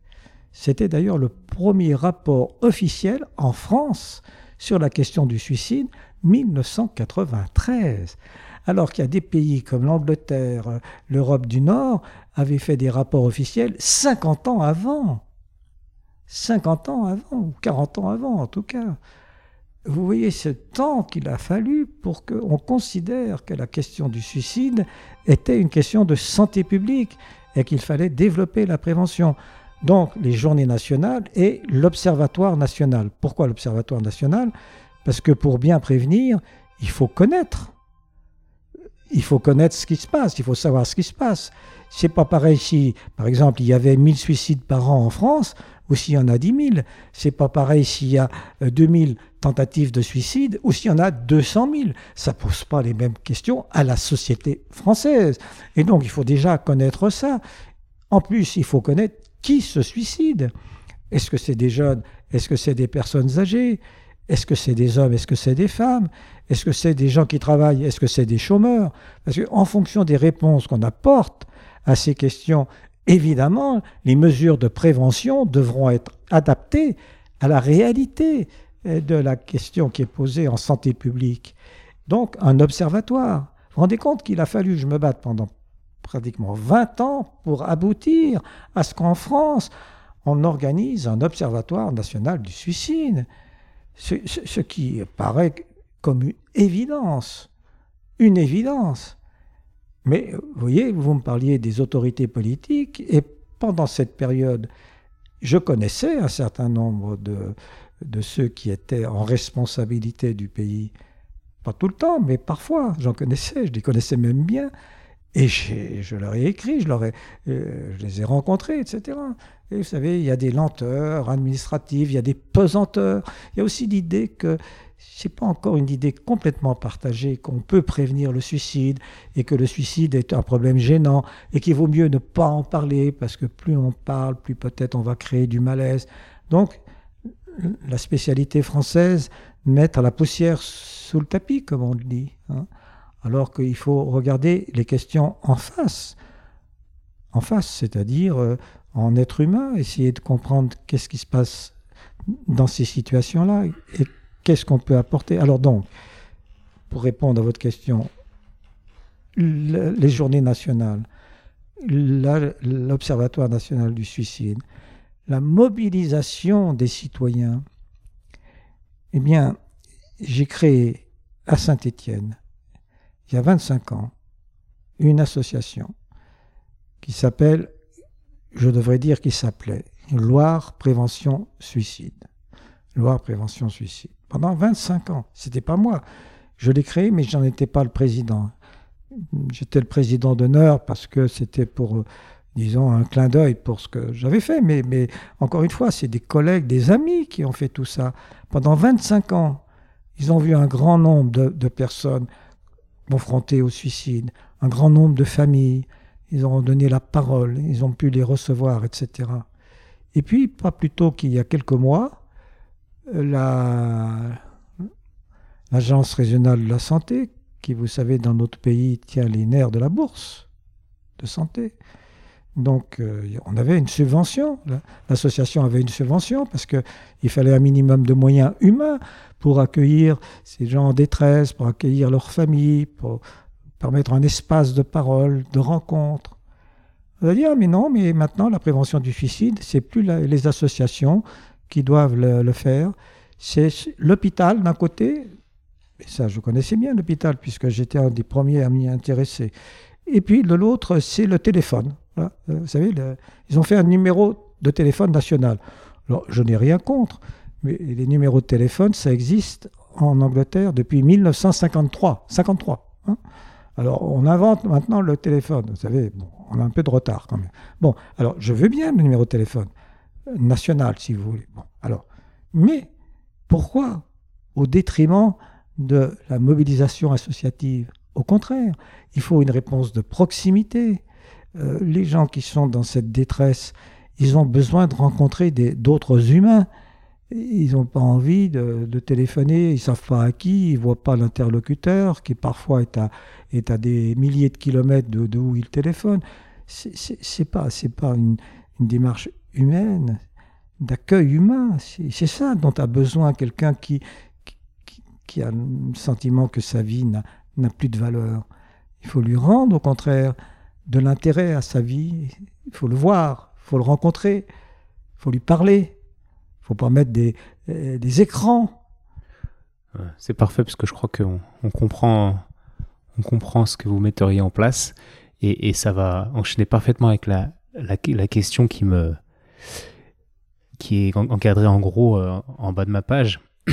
C'était d'ailleurs le premier rapport officiel en France sur la question du suicide, 1993. Alors qu'il y a des pays comme l'Angleterre, l'Europe du Nord, avaient fait des rapports officiels 50 ans avant. 50 ans avant, ou 40 ans avant en tout cas. Vous voyez ce temps qu'il a fallu pour qu'on considère que la question du suicide était une question de santé publique et qu'il fallait développer la prévention. Donc les journées nationales et l'Observatoire national. Pourquoi l'Observatoire national? Parce que pour bien prévenir, il faut connaître. Il faut connaître ce qui se passe, il faut savoir ce qui se passe. C'est pas pareil si, par exemple, il y avait 1000 suicides par an en France ou s'il y en a 10 000. C'est pas pareil s'il y a 2000 euh, tentatives de suicide ou s'il y en a 200 000. Ça pose pas les mêmes questions à la société française. Et donc, il faut déjà connaître ça. En plus, il faut connaître qui se suicide. Est-ce que c'est des jeunes? Est-ce que c'est des personnes âgées? Est-ce que c'est des hommes? Est-ce que c'est des femmes? Est-ce que c'est des gens qui travaillent? Est-ce que c'est des chômeurs? Parce qu'en fonction des réponses qu'on apporte à ces questions, évidemment, les mesures de prévention devront être adaptées à la réalité euh, de la question qui est posée en santé publique. Donc, un observatoire. Vous vous rendez compte qu'il a fallu je me batte pendant pratiquement 20 ans pour aboutir à ce qu'en France, on organise un observatoire national du suicide. Ce qui paraît comme une évidence. Une évidence. Mais vous voyez, vous me parliez des autorités politiques, et pendant cette période, je connaissais un certain nombre de, de ceux qui étaient en responsabilité du pays. Pas tout le temps, mais parfois, j'en connaissais, je les connaissais même bien. Et je leur ai écrit, je, leur ai, euh, je les ai rencontrés, etc. Et vous savez, il y a des lenteurs administratives, il y a des pesanteurs. Il y a aussi l'idée que c'est pas encore une idée complètement partagée qu'on peut prévenir le suicide et que le suicide est un problème gênant et qu'il vaut mieux ne pas en parler parce que plus on parle, plus peut-être on va créer du malaise. Donc, la spécialité française, mettre la poussière sous le tapis, comme on le dit. Hein. alors qu'il faut regarder les questions en face. En face, c'est-à-dire euh, en être humain, essayer de comprendre qu'est-ce qui se passe dans ces situations-là Qu'est-ce qu'on peut apporter? Alors donc, pour répondre à votre question, les journées nationales, l'Observatoire national du suicide, la mobilisation des citoyens, eh bien, j'ai créé à Saint-Étienne, il y a 25 ans, une association qui s'appelle, je devrais dire qui s'appelait Loire Prévention Suicide. Loire Prévention Suicide pendant 25 ans. C'était pas moi. Je l'ai créé, mais je n'en étais pas le président. J'étais le président d'honneur parce que c'était pour, disons, un clin d'œil pour ce que j'avais fait. Mais, mais encore une fois, c'est des collègues, des amis qui ont fait tout ça. Pendant 25 ans, ils ont vu un grand nombre de, de personnes confrontées au suicide, un grand nombre de familles. Ils ont donné la parole, ils ont pu les recevoir, etc. Et puis, pas plus tôt qu'il y a quelques mois, l'Agence régionale de la santé, qui, vous savez, dans notre pays, tient les nerfs de la bourse de santé. Donc, euh, on avait une subvention. L'association avait une subvention parce qu'il fallait un minimum de moyens humains pour accueillir ces gens en détresse, pour accueillir leurs familles, pour permettre un espace de parole, de rencontre. On va dire, mais non, mais maintenant, la prévention du suicide, c'est plus les associations, qui doivent le, faire. C'est l'hôpital d'un côté, et ça je connaissais bien l'hôpital puisque j'étais un des premiers à m'y intéresser. Et puis de l'autre, c'est le téléphone. Euh, vous savez, ils ont fait un numéro de téléphone national. Alors je n'ai rien contre, mais les numéros de téléphone, ça existe en Angleterre depuis 1953. 53. Hein. alors on invente maintenant le téléphone. Vous savez, on a un peu de retard quand même. Bon, alors je veux bien le numéro de téléphone national, si vous voulez. Bon, alors, mais pourquoi au détriment de la mobilisation associative Au contraire, il faut une réponse de proximité. Euh, les gens qui sont dans cette détresse, ils ont besoin de rencontrer d'autres humains. Ils n'ont pas envie de, téléphoner, ils ne savent pas à qui, ils ne voient pas l'interlocuteur, qui parfois est à, des milliers de kilomètres de, de où il téléphone. Ce n'est pas, pas une démarche humaine, d'accueil humain. C'est ça dont a besoin quelqu'un qui, qui, a le sentiment que sa vie n'a plus de valeur. Il faut lui rendre, au contraire, de l'intérêt à sa vie. Il faut le voir, il faut le rencontrer, il faut lui parler. Il faut pas mettre des, euh, des écrans. C'est parfait parce que je crois qu'on on comprend, on comprend ce que vous metteriez en place et, et ça va enchaîner parfaitement avec la, la question qui me, qui est encadré en gros euh, en bas de ma page.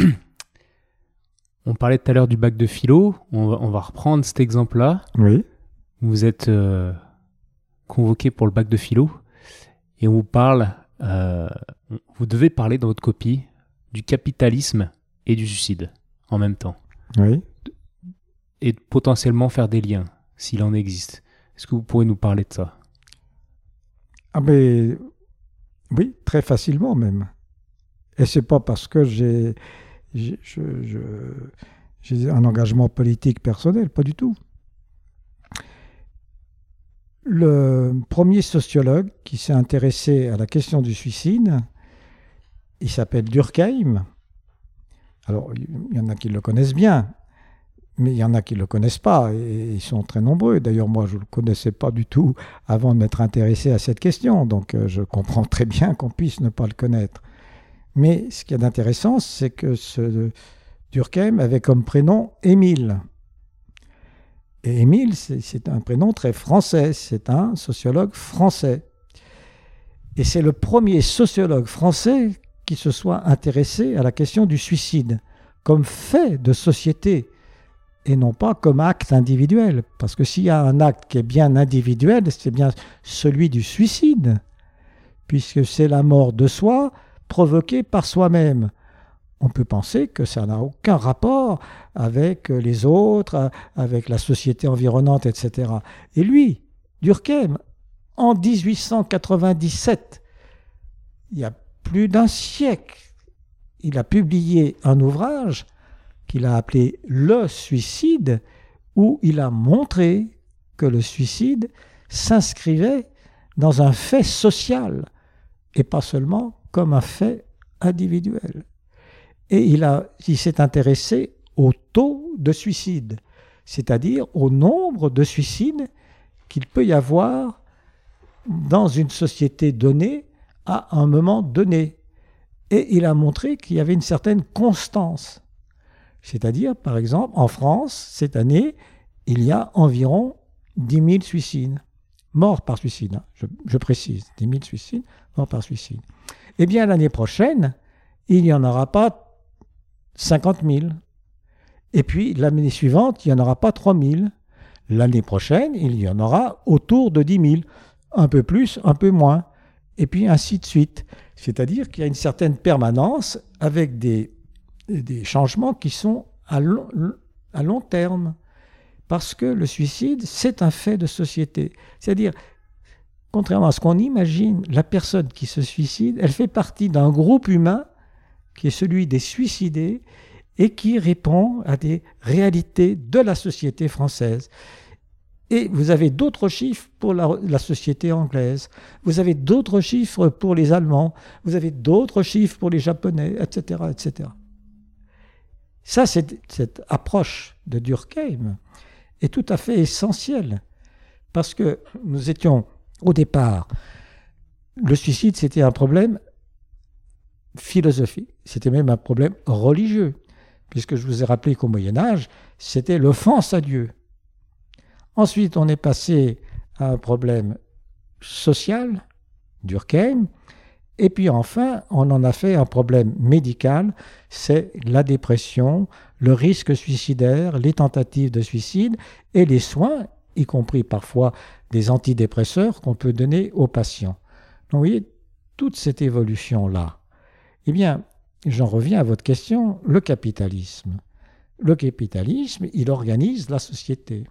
on parlait tout à l'heure du bac de philo. On va, on va reprendre cet exemple-là. Oui. Vous êtes euh, convoqué pour le bac de philo et on vous parle. euh, vous devez parler dans votre copie du capitalisme et du suicide en même temps Oui. et potentiellement faire des liens s'il en existe. Est-ce que vous pourrez nous parler de ça? Ah mais oui, très facilement même. Et c'est pas parce que j'ai un engagement politique personnel, pas du tout. Le premier sociologue qui s'est intéressé à la question du suicide, il s'appelle Durkheim. Alors, il y en a qui le connaissent bien, mais il y en a qui ne le connaissent pas, et ils sont très nombreux. D'ailleurs, moi, je ne le connaissais pas du tout avant de m'être intéressé à cette question, donc euh, je comprends très bien qu'on puisse ne pas le connaître. Mais ce qui est intéressant, c'est que ce Durkheim avait comme prénom Émile. Et Émile, c'est c'est un prénom très français, c'est un sociologue français. Et c'est le premier sociologue français qui se soit intéressé à la question du suicide comme fait de société et non pas comme acte individuel. Parce que s'il y a un acte qui est bien individuel, c'est bien celui du suicide, puisque c'est la mort de soi provoquée par soi-même. On peut penser que ça n'a aucun rapport avec les autres, avec la société environnante, etc. Et lui, Durkheim, en 1897, il y a plus d'un siècle, il a publié un ouvrage qu'il a appelé Le suicide, où il a montré que le suicide s'inscrivait dans un fait social et pas seulement comme un fait individuel. Et il, s'est intéressé au taux de suicide, c'est-à-dire au nombre de suicides qu'il peut y avoir dans une société donnée à un moment donné. Et il a montré qu'il y avait une certaine constance. C'est-à-dire, par exemple, en France, cette année, il y a environ 10 000 suicides. Morts par suicide, hein, je, je précise, 10 000 suicides, morts par suicide. Eh bien, l'année prochaine, il n'y en aura pas 50 000. Et puis, l'année suivante, il n'y en aura pas 3 000. L'année prochaine, il y en aura autour de 10 000. Un peu plus, un peu moins. Et puis, ainsi de suite. C'est-à-dire qu'il y a une certaine permanence avec des, des changements qui sont à long, terme. Parce que le suicide, c'est un fait de société. C'est-à-dire, contrairement à ce qu'on imagine, la personne qui se suicide, elle fait partie d'un groupe humain qui est celui des suicidés et qui répond à des réalités de la société française. Et vous avez d'autres chiffres pour la, la, société anglaise, vous avez d'autres chiffres pour les Allemands, vous avez d'autres chiffres pour les Japonais, etc. etc. Ça, cette approche de Durkheim est tout à fait essentielle, parce que nous étions au départ, le suicide, c'était un problème philosophique, c'était même un problème religieux, puisque je vous ai rappelé qu'au Moyen Âge, c'était l'offense à Dieu. Ensuite, on est passé à un problème social, Durkheim, et puis enfin, on en a fait un problème médical, c'est la dépression, le risque suicidaire, les tentatives de suicide et les soins, y compris parfois des antidépresseurs qu'on peut donner aux patients. Donc vous voyez, toute cette évolution-là, eh bien, j'en reviens à votre question, le capitalisme. Le capitalisme, il organise la société.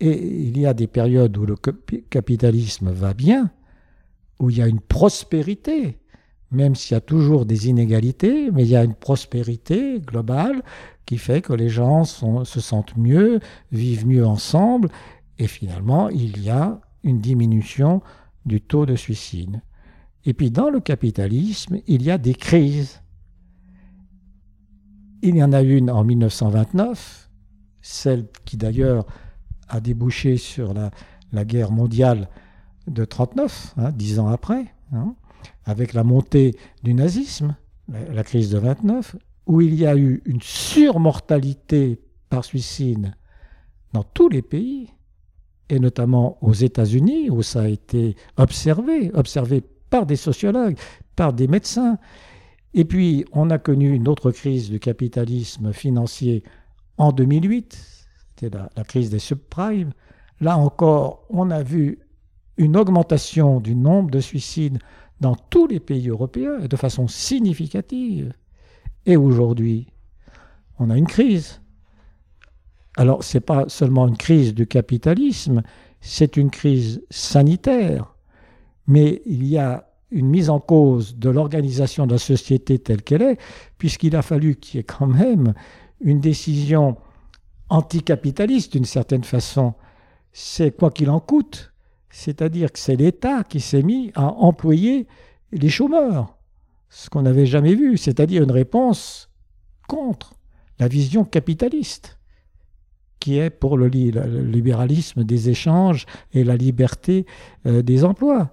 Et il y a des périodes où le capitalisme va bien, où il y a une prospérité, même s'il y a toujours des inégalités, mais il y a une prospérité globale qui fait que les gens se sentent mieux, vivent mieux ensemble, et finalement, il y a une diminution du taux de suicide. Et puis dans le capitalisme, il y a des crises. Il y en a une en 1929, celle qui d'ailleurs a débouché sur la guerre mondiale de 39, hein, dix ans après, hein, avec la montée du nazisme, la, crise de 29, où il y a eu une surmortalité par suicide dans tous les pays, et notamment aux États-Unis, où ça a été observé, observé par des sociologues, par des médecins. Et puis, on a connu une autre crise du capitalisme financier en 2008, c'était la, crise des subprimes. Là encore, on a vu une augmentation du nombre de suicides dans tous les pays européens de façon significative. Et aujourd'hui, on a une crise. Alors, ce n'est pas seulement une crise du capitalisme, c'est une crise sanitaire, mais il y a une mise en cause de l'organisation de la société telle qu'elle est, puisqu'il a fallu qu'il y ait quand même une décision anticapitaliste d'une certaine façon. C'est quoi qu'il en coûte, c'est-à-dire que c'est l'État qui s'est mis à employer les chômeurs, ce qu'on n'avait jamais vu, c'est-à-dire une réponse contre la vision capitaliste, qui est pour le, libéralisme des échanges et la liberté euh, des emplois.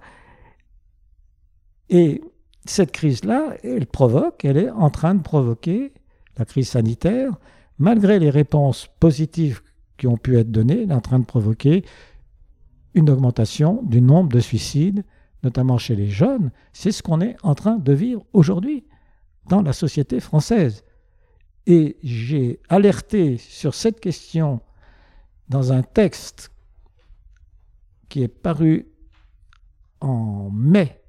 Et cette crise-là, elle provoque, elle est en train de provoquer la crise sanitaire, malgré les réponses positives qui ont pu être données, elle est en train de provoquer une augmentation du nombre de suicides, notamment chez les jeunes. C'est ce qu'on est en train de vivre aujourd'hui dans la société française. Et j'ai alerté sur cette question dans un texte qui est paru en mai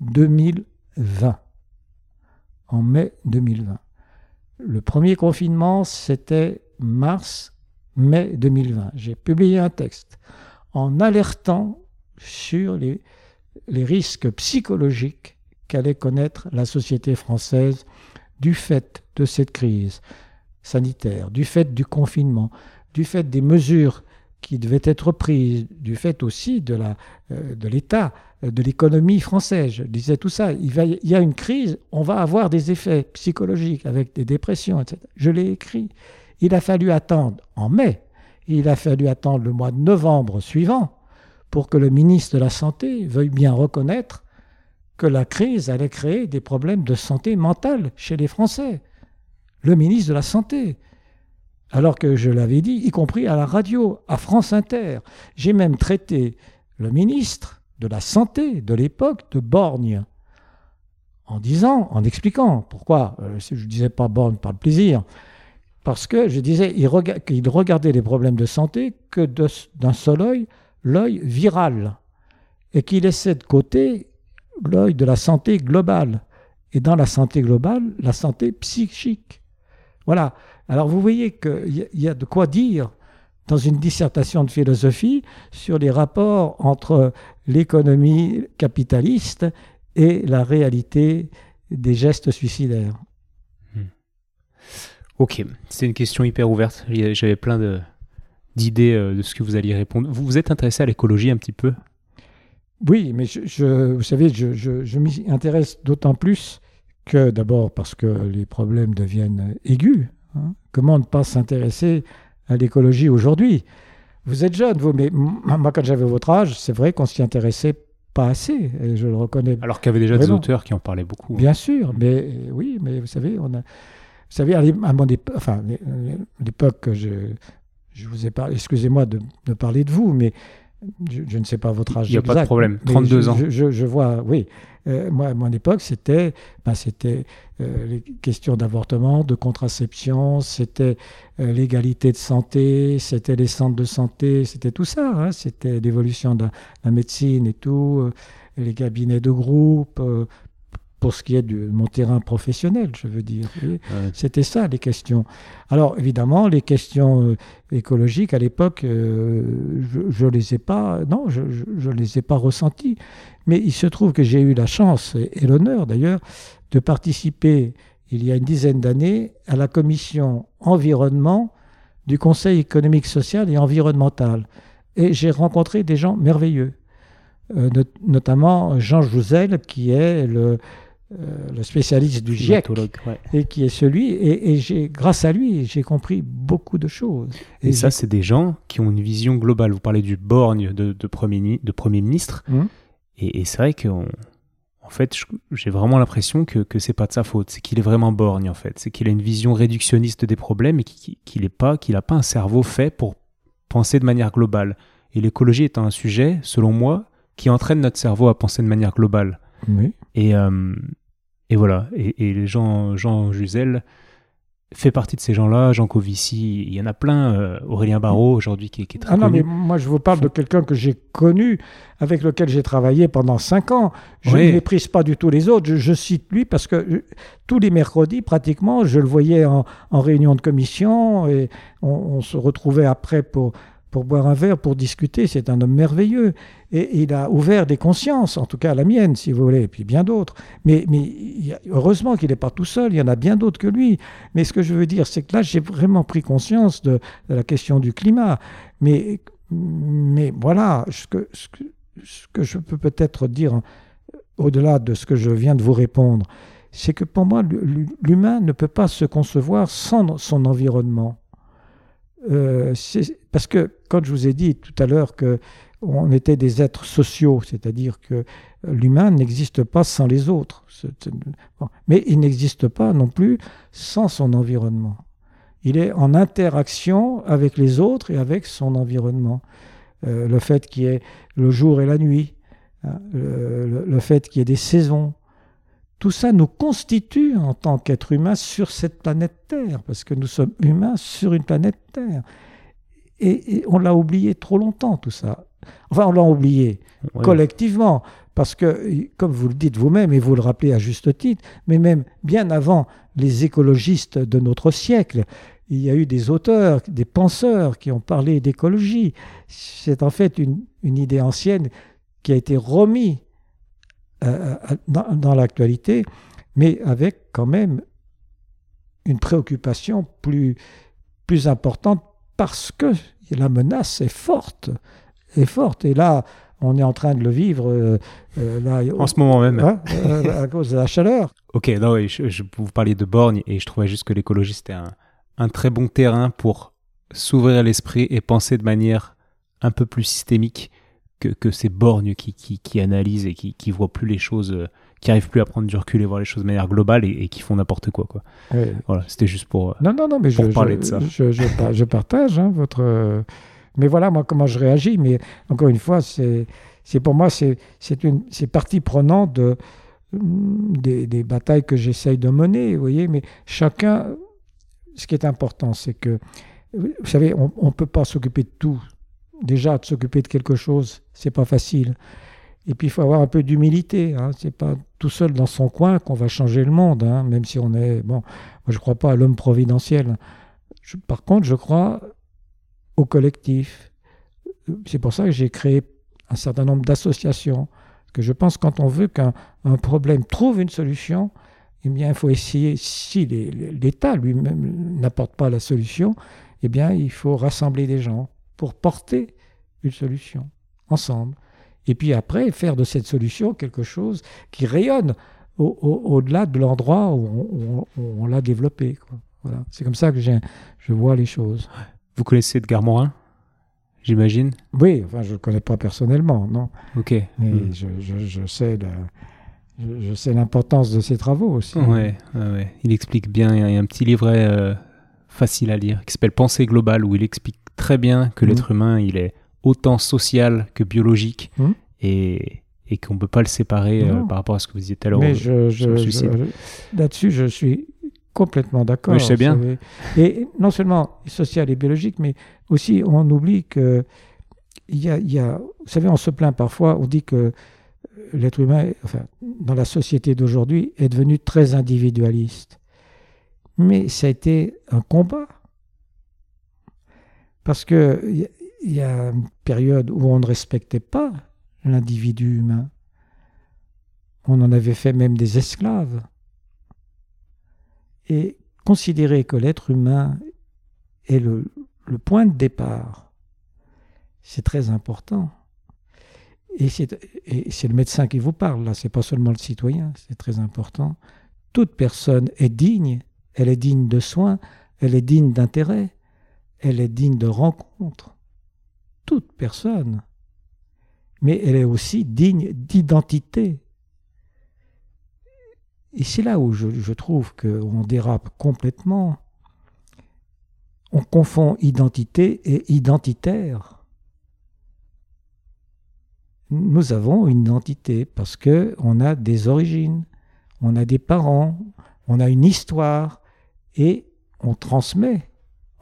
2020. En mai 2020. Le premier confinement, c'était mars mai 2020. J'ai publié un texte en alertant sur les, risques psychologiques qu'allait connaître la société française du fait de cette crise sanitaire, du fait du confinement, du fait des mesures qui devaient être prises, du fait aussi de euh, l'État, de, de l'économie française. Je disais tout ça. Il, y a une crise, on va avoir des effets psychologiques avec des dépressions, etc. Je l'ai écrit. Il a fallu attendre en mai, il a fallu attendre le mois de novembre suivant pour que le ministre de la Santé veuille bien reconnaître que la crise allait créer des problèmes de santé mentale chez les Français. Le ministre de la Santé. Alors que je l'avais dit, y compris à la radio, à France Inter. J'ai même traité le ministre de la Santé de l'époque de Borgne en disant, en expliquant pourquoi, euh, je ne disais pas Borgne par le plaisir, parce que je disais qu'il regardait les problèmes de santé que d'un seul œil, l'œil viral, et qu'il laissait de côté l'œil de la santé globale. Et dans la santé globale, la santé psychique. Voilà. Alors vous voyez qu'il y a de quoi dire dans une dissertation de philosophie sur les rapports entre l'économie capitaliste et la réalité des gestes suicidaires. Ok, c'est une question hyper ouverte. J'avais plein d'idées euh, de ce que vous alliez répondre. Vous vous êtes intéressé à l'écologie un petit peu? Oui, mais je, vous savez, je, je m'y intéresse d'autant plus que d'abord parce que les problèmes deviennent aigus. Hein. Comment ne pas s'intéresser à l'écologie aujourd'hui? Vous êtes jeune, vous, mais moi, quand j'avais votre âge, c'est vrai qu'on s'y intéressait pas assez, et je le reconnais. Alors qu'il y avait déjà des auteurs qui en parlaient beaucoup. Bien sûr, mais oui, mais vous savez, on a. Vous savez, à mon enfin, l'époque, je, je vous ai parlé, excusez-moi de, parler de vous, mais je, ne sais pas votre âge. Il n'y a pas de problème, 32 ans. Je, vois, oui. Euh, moi, à mon époque, c'était ben, c'était euh, les questions d'avortement, de contraception, c'était euh, l'égalité de santé, c'était les centres de santé, c'était tout ça. Hein. c'était l'évolution de la médecine et tout, les cabinets de groupe, pour ce qui est de mon terrain professionnel, je veux dire. C'était ça les questions. Alors évidemment, les questions euh, écologiques à l'époque, euh, je ne les ai pas, non, je les ai pas ressenties. Mais il se trouve que j'ai eu la chance et, l'honneur d'ailleurs de participer il y a une dizaine d'années à la commission environnement du Conseil économique, social et environnemental. Et j'ai rencontré des gens merveilleux. Euh, notamment Jean Jouzel, qui est le, euh, le spécialiste du GIEC, et qui est celui, et, j'ai, grâce à lui, j'ai compris beaucoup de choses. Et, ça, c'est des gens qui ont une vision globale. Vous parlez du borgne de, de, premier, de premier ministre, hum. et, c'est vrai qu'en en fait, j'ai vraiment l'impression que, que c'est pas de sa faute, c'est qu'il est vraiment borgne en fait, c'est qu'il a une vision réductionniste des problèmes et qu'il n'a pas, qu'il pas un cerveau fait pour penser de manière globale. Et l'écologie est un sujet, selon moi, qui entraîne notre cerveau à penser de manière globale. Oui. Et, euh, et voilà. Et, et Jean, Jean Jusel fait partie de ces gens-là. Jean Covici, il y en a plein. euh, Aurélien Barraud, aujourd'hui, qui, qui est très Ah non, connu. mais moi je vous parle de quelqu'un que j'ai connu, avec lequel j'ai travaillé pendant cinq ans. Je Oui. ne méprise pas du tout les autres. Je, je cite lui parce que euh, tous les mercredis, pratiquement, je le voyais en, en réunion de commission et on, on se retrouvait après pour, pour boire un verre, pour discuter. C'est un homme merveilleux. Et il a ouvert des consciences, en tout cas la mienne, si vous voulez, et puis bien d'autres. Mais, heureusement qu'il n'est pas tout seul, il y en a bien d'autres que lui. Mais ce que je veux dire, c'est que là, j'ai vraiment pris conscience de, la question du climat. Mais, voilà, ce que, je peux peut-être dire euh, au-delà de ce que je viens de vous répondre, c'est que pour moi, l'hu- l'humain ne peut pas se concevoir sans son environnement. Euh, parce que quand je vous ai dit tout à l'heure que on était des êtres sociaux, c'est-à-dire que l'humain n'existe pas sans les autres. Mais il n'existe pas non plus sans son environnement. Il est en interaction avec les autres et avec son environnement. Euh, le fait qu'il y ait le jour et la nuit, hein, le fait qu'il y ait des saisons, tout ça nous constitue en tant qu'être humain sur cette planète Terre, parce que nous sommes humains sur une planète Terre. Et, et on l'a oublié trop longtemps, tout ça. Enfin, on l'a oublié collectivement, parce que, comme vous le dites vous-même, et vous le rappelez à juste titre, mais même bien avant les écologistes de notre siècle, il y a eu des auteurs, des penseurs qui ont parlé d'écologie. C'est en fait une, une idée ancienne qui a été remise euh, euh, dans, dans l'actualité, mais avec quand même une préoccupation plus, plus importante parce que la menace est forte, est forte. Et là, on est en train de le vivre euh, euh, là, En ce moment même. hein, euh, à cause de la chaleur. Ok, non, oui, je, je- vous parliez de borgne et je trouvais juste que l'écologie c'était un, un très bon terrain pour s'ouvrir l'esprit et penser de manière un peu plus systémique que, que ces borgnes qui, qui, qui analysent et qui, qui voient plus les choses, euh, qui arrivent plus à prendre du recul et voir les choses de manière globale et, et qui font n'importe quoi, quoi. Ouais. Voilà, c'était juste pour. euh, Non, non, non, mais Pour je, parler je, de ça. Je, je pa- je partage hein, votre. euh, Mais voilà, moi, comment je réagis. Mais encore une fois, c'est, c'est pour moi, c'est, c'est une, c'est partie prenante de, mm, des, des batailles que j'essaye de mener. Vous voyez, mais chacun. Ce qui est important, c'est que, vous savez, on ne peut pas s'occuper de tout. Déjà, de s'occuper de quelque chose, c'est pas facile. Et puis, il faut avoir un peu d'humilité. Hein. C'est pas tout seul dans son coin qu'on va changer le monde, hein, même si on est. Bon, moi, je crois pas à l'homme providentiel. Par contre, je crois au collectif. C'est pour ça que j'ai créé un certain nombre d'associations. Que je pense quand on veut qu'un un problème trouve une solution, eh bien, il faut essayer, si l'État lui-même n'apporte pas la solution, eh bien, il faut rassembler des gens pour porter une solution ensemble. Et puis après, faire de cette solution quelque chose qui rayonne au- au- au-delà de l'endroit où on, l'a développé. quoi. Voilà. C'est comme ça que je vois les choses. Vous connaissez Edgar Morin J'imagine? Oui, enfin, je ne le connais pas personnellement, non. Ok. Mais Hmm. je, je- je sais je, je sais l'importance de ses travaux aussi. Ouais, ouais, ouais. Il explique bien. Il y a un petit livret euh, facile à lire qui s'appelle Pensée globale où il explique très bien que l'être humain, il est autant social que biologique Mhm. et, et qu'on ne peut pas le séparer euh, par rapport à ce que vous disiez tout à l'heure. Mais je, je- je- là-dessus, je suis complètement d'accord. Oui, je sais bien. Et non seulement social et biologique, mais aussi on oublie que il y a, il y a- vous savez, on se plaint parfois, on dit que l'être humain, enfin, dans la société d'aujourd'hui, est devenu très individualiste. Mais ça a été un combat. Parce que il y a- une période où on ne respectait pas l'individu humain. On en avait fait même des esclaves. Et considérer que l'être humain est le, point de départ, c'est très important. Et c'est et c'est le médecin qui vous parle, là, c'est pas seulement le citoyen, c'est très important. Toute personne est digne, elle est digne de soins, elle est digne d'intérêt, elle est digne de rencontres. Toute personne. Mais elle est aussi digne d'identité. Et c'est là où je, je trouve qu'on dérape complètement. On confond identité et identitaire. nous avons une identité parce que on a des origines, on a des parents, on a une histoire et on transmet.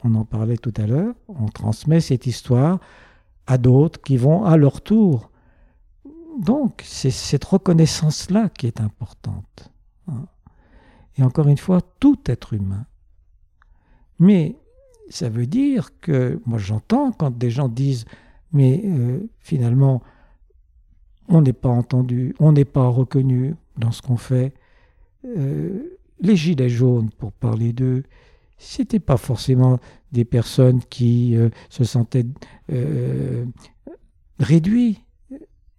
On en parlait tout à l'heure, on transmet cette histoire à d'autres qui vont à leur tour. Donc, c'est cette reconnaissance-là qui est importante. Hein. Et encore une fois, tout être humain. Mais ça veut dire que, moi j'entends quand des gens disent, mais euh, finalement, on n'est pas entendu, on n'est pas reconnu dans ce qu'on fait. Euh, les gilets jaunes, pour parler d'eux, c'était pas forcément des personnes qui euh, se sentaient euh, réduits,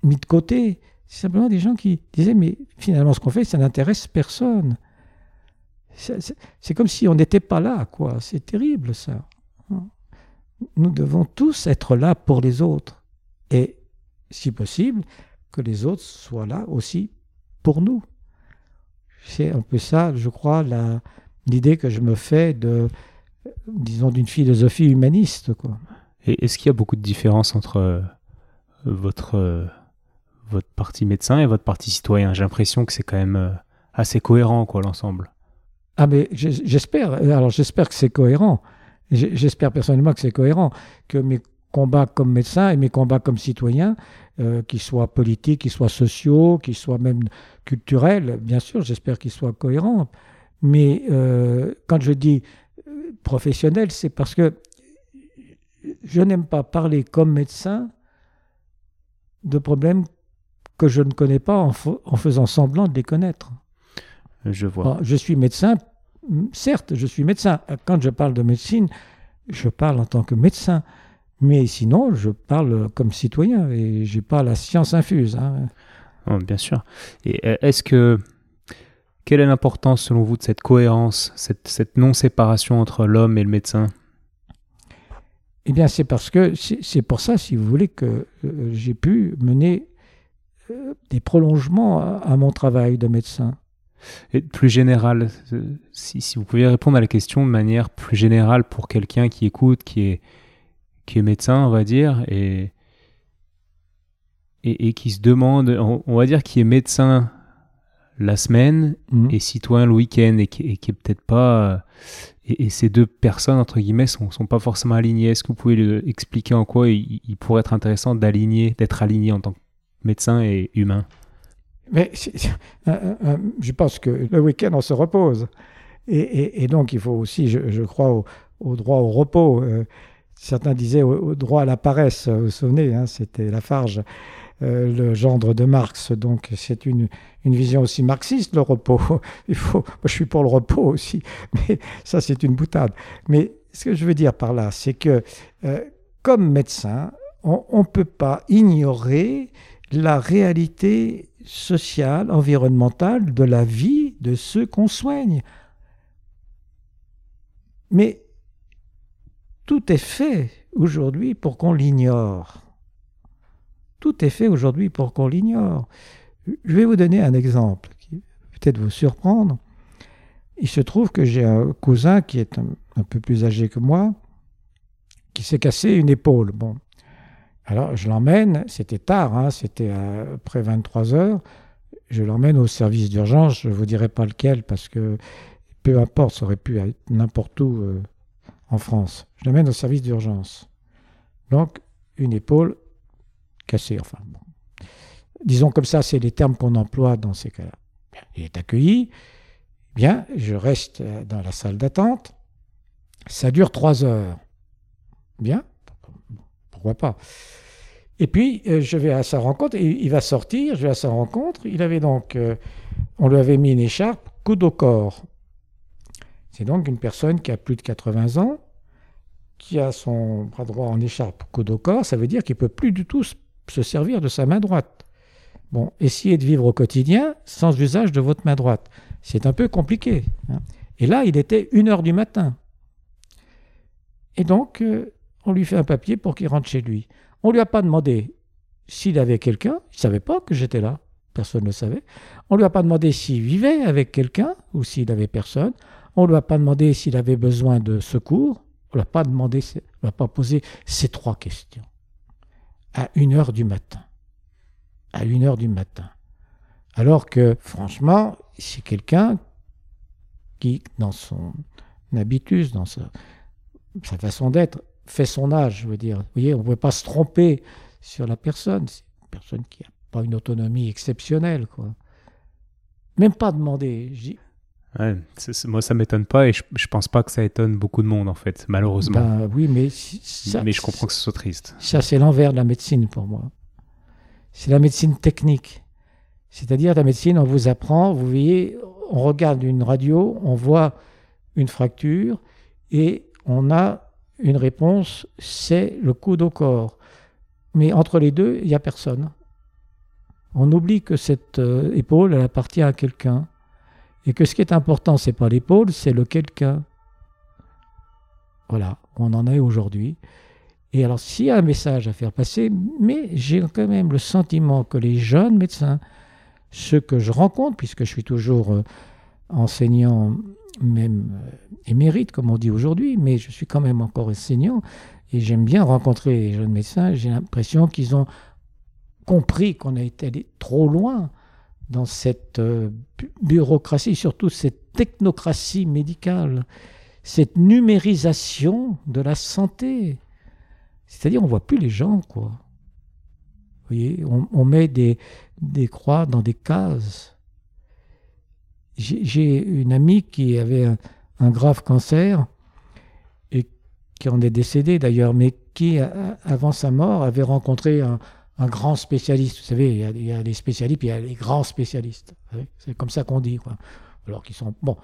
mis de côté. C'est simplement des gens qui disaient mais finalement ce qu'on fait, ça n'intéresse personne. C'est comme si on n'était pas là, quoi. C'est terrible ça. Nous devons tous être là pour les autres. Et, si possible, que les autres soient là aussi pour nous. C'est un peu ça, je crois, l'idée que je me fais de, disons, d'une philosophie humaniste. Quoi. Et est-ce qu'il y a beaucoup de différences entre euh, votre, euh, votre parti médecin et votre parti citoyen? J'ai l'impression que c'est quand même euh, assez cohérent, quoi, l'ensemble. Ah, mais j'espère. Alors, j'espère que c'est cohérent. J'espère personnellement que c'est cohérent, que mes combats comme médecin et mes combats comme citoyen, euh, qu'ils soient politiques, qu'ils soient sociaux, qu'ils soient même culturels, bien sûr, j'espère qu'ils soient cohérents. Mais euh, quand je dis euh, professionnel, c'est parce que je n'aime pas parler comme médecin de problèmes que je ne connais pas en, en faisant semblant de les connaître. Je vois. je suis médecin, certes, je suis médecin. Quand je parle de médecine, je parle en tant que médecin. Mais sinon, je parle comme citoyen et j'ai pas la science infuse. Hein. Oh, bien sûr. Et euh, est-ce que quelle est l'importance selon vous de cette cohérence, cette, non-séparation entre l'homme et le médecin? Eh bien, c'est parce que c'est pour ça, si vous voulez, que euh, j'ai pu mener euh, des prolongements à, mon travail de médecin. Et plus général, si, si, vous pouviez répondre à la question de manière plus générale pour quelqu'un qui écoute, qui est qui est médecin, on va dire, et, et, qui se demande, on, va dire, qui est médecin la semaine mhm. et citoyen le week-end, et qui, est peut-être pas. Et, ces deux personnes, entre guillemets, sont, sont pas forcément alignées. Est-ce que vous pouvez expliquer en quoi il, pourrait être intéressant d'aligner, d'être aligné en tant que médecin et humain? Mais je pense que le week-end, on se repose. Et, donc, il faut aussi, je, crois, au, au, droit au repos. Euh, Certains disaient au, droit à la paresse, vous vous souvenez, hein, c'était Lafarge, euh, le gendre de Marx. Donc c'est une, une, vision aussi marxiste, le repos. Il faut, moi, je suis pour le repos aussi, mais ça c'est une boutade. Mais ce que je veux dire par là, c'est que euh, comme médecin, on ne peut pas ignorer la réalité sociale, environnementale de la vie de ceux qu'on soigne. Mais tout est fait aujourd'hui pour qu'on l'ignore. Tout est fait aujourd'hui pour qu'on l'ignore. Je vais vous donner un exemple qui peut-être vous surprendre. Il se trouve que j'ai un cousin qui est un, peu plus âgé que moi, qui s'est cassé une épaule. Bon. Alors je l'emmène, c'était tard, hein, c'était après 23 heures, je l'emmène au service d'urgence, je ne vous dirai pas lequel parce que peu importe, ça aurait pu être n'importe où. Euh, en France. Je l'amène au service d'urgence. Donc, une épaule cassée, enfin bon. Disons comme ça, c'est les termes qu'on emploie dans ces cas-là. Il est accueilli. Bien, je reste dans la salle d'attente. Ça dure trois heures. Bien, pourquoi pas. Et puis, euh, je vais à sa rencontre, il va sortir, je vais à sa rencontre. Il avait donc, euh, on lui avait mis une écharpe coude au corps. C'est donc une personne qui a plus de 80 ans, qui a son bras droit en écharpe coude au corps, ça veut dire qu'il peut plus du tout se servir de sa main droite. Bon, essayez de vivre au quotidien sans usage de votre main droite. C'est un peu compliqué. Hein. Et là, il était une heure du matin. Et donc, euh, on lui fait un papier pour qu'il rentre chez lui. On ne lui a pas demandé s'il avait quelqu'un. Il ne savait pas que j'étais là. Personne ne le savait. On ne lui a pas demandé s'il vivait avec quelqu'un ou s'il avait personne. On ne lui a pas demandé s'il avait besoin de secours. On ne lui a pas posé ces trois questions à une heure du matin. à 1h du matin. Alors que, franchement, c'est quelqu'un qui, dans son habitus, dans sa, façon d'être, fait son âge, je veux dire. Vous voyez, on ne pouvait pas se tromper sur la personne. C'est une personne qui n'a pas une autonomie exceptionnelle, quoi. Même pas demander. Ouais, moi, ça m'étonne pas et je, je pense pas que ça étonne beaucoup de monde, en fait, malheureusement. Ben, oui, mais mais je comprends que ce soit triste. Ça, c'est l'envers de la médecine pour moi. C'est la médecine technique. C'est-à-dire, la médecine, on vous apprend, vous voyez, on regarde une radio, on voit une fracture et on a une réponse, c'est le coude au corps. Mais entre les deux, il n'y a personne. On oublie que cette euh, épaule, elle appartient à quelqu'un. Et que ce qui est important, c'est pas l'épaule, c'est le quelqu'un. Voilà, on en est aujourd'hui. Et alors, s'il y a un message à faire passer, mais j'ai quand même le sentiment que les jeunes médecins, ceux que je rencontre, puisque je suis toujours euh, enseignant, même euh, émérite, comme on dit aujourd'hui, mais je suis quand même encore enseignant, et j'aime bien rencontrer les jeunes médecins, j'ai l'impression qu'ils ont compris qu'on a été allé trop loin dans cette euh, bureaucratie, surtout cette technocratie médicale, cette numérisation de la santé. C'est-à-dire, on voit plus les gens, quoi. Vous voyez, on, met des, des, croix dans des cases. J'ai une amie qui avait un, grave cancer et qui en est décédée d'ailleurs, mais qui, avant sa mort, avait rencontré un, un grand spécialiste. Vous savez, il y, a, les spécialistes, puis il y a les grands spécialistes. C'est comme ça qu'on dit. Quoi. Alors qu'ils sont. Bon.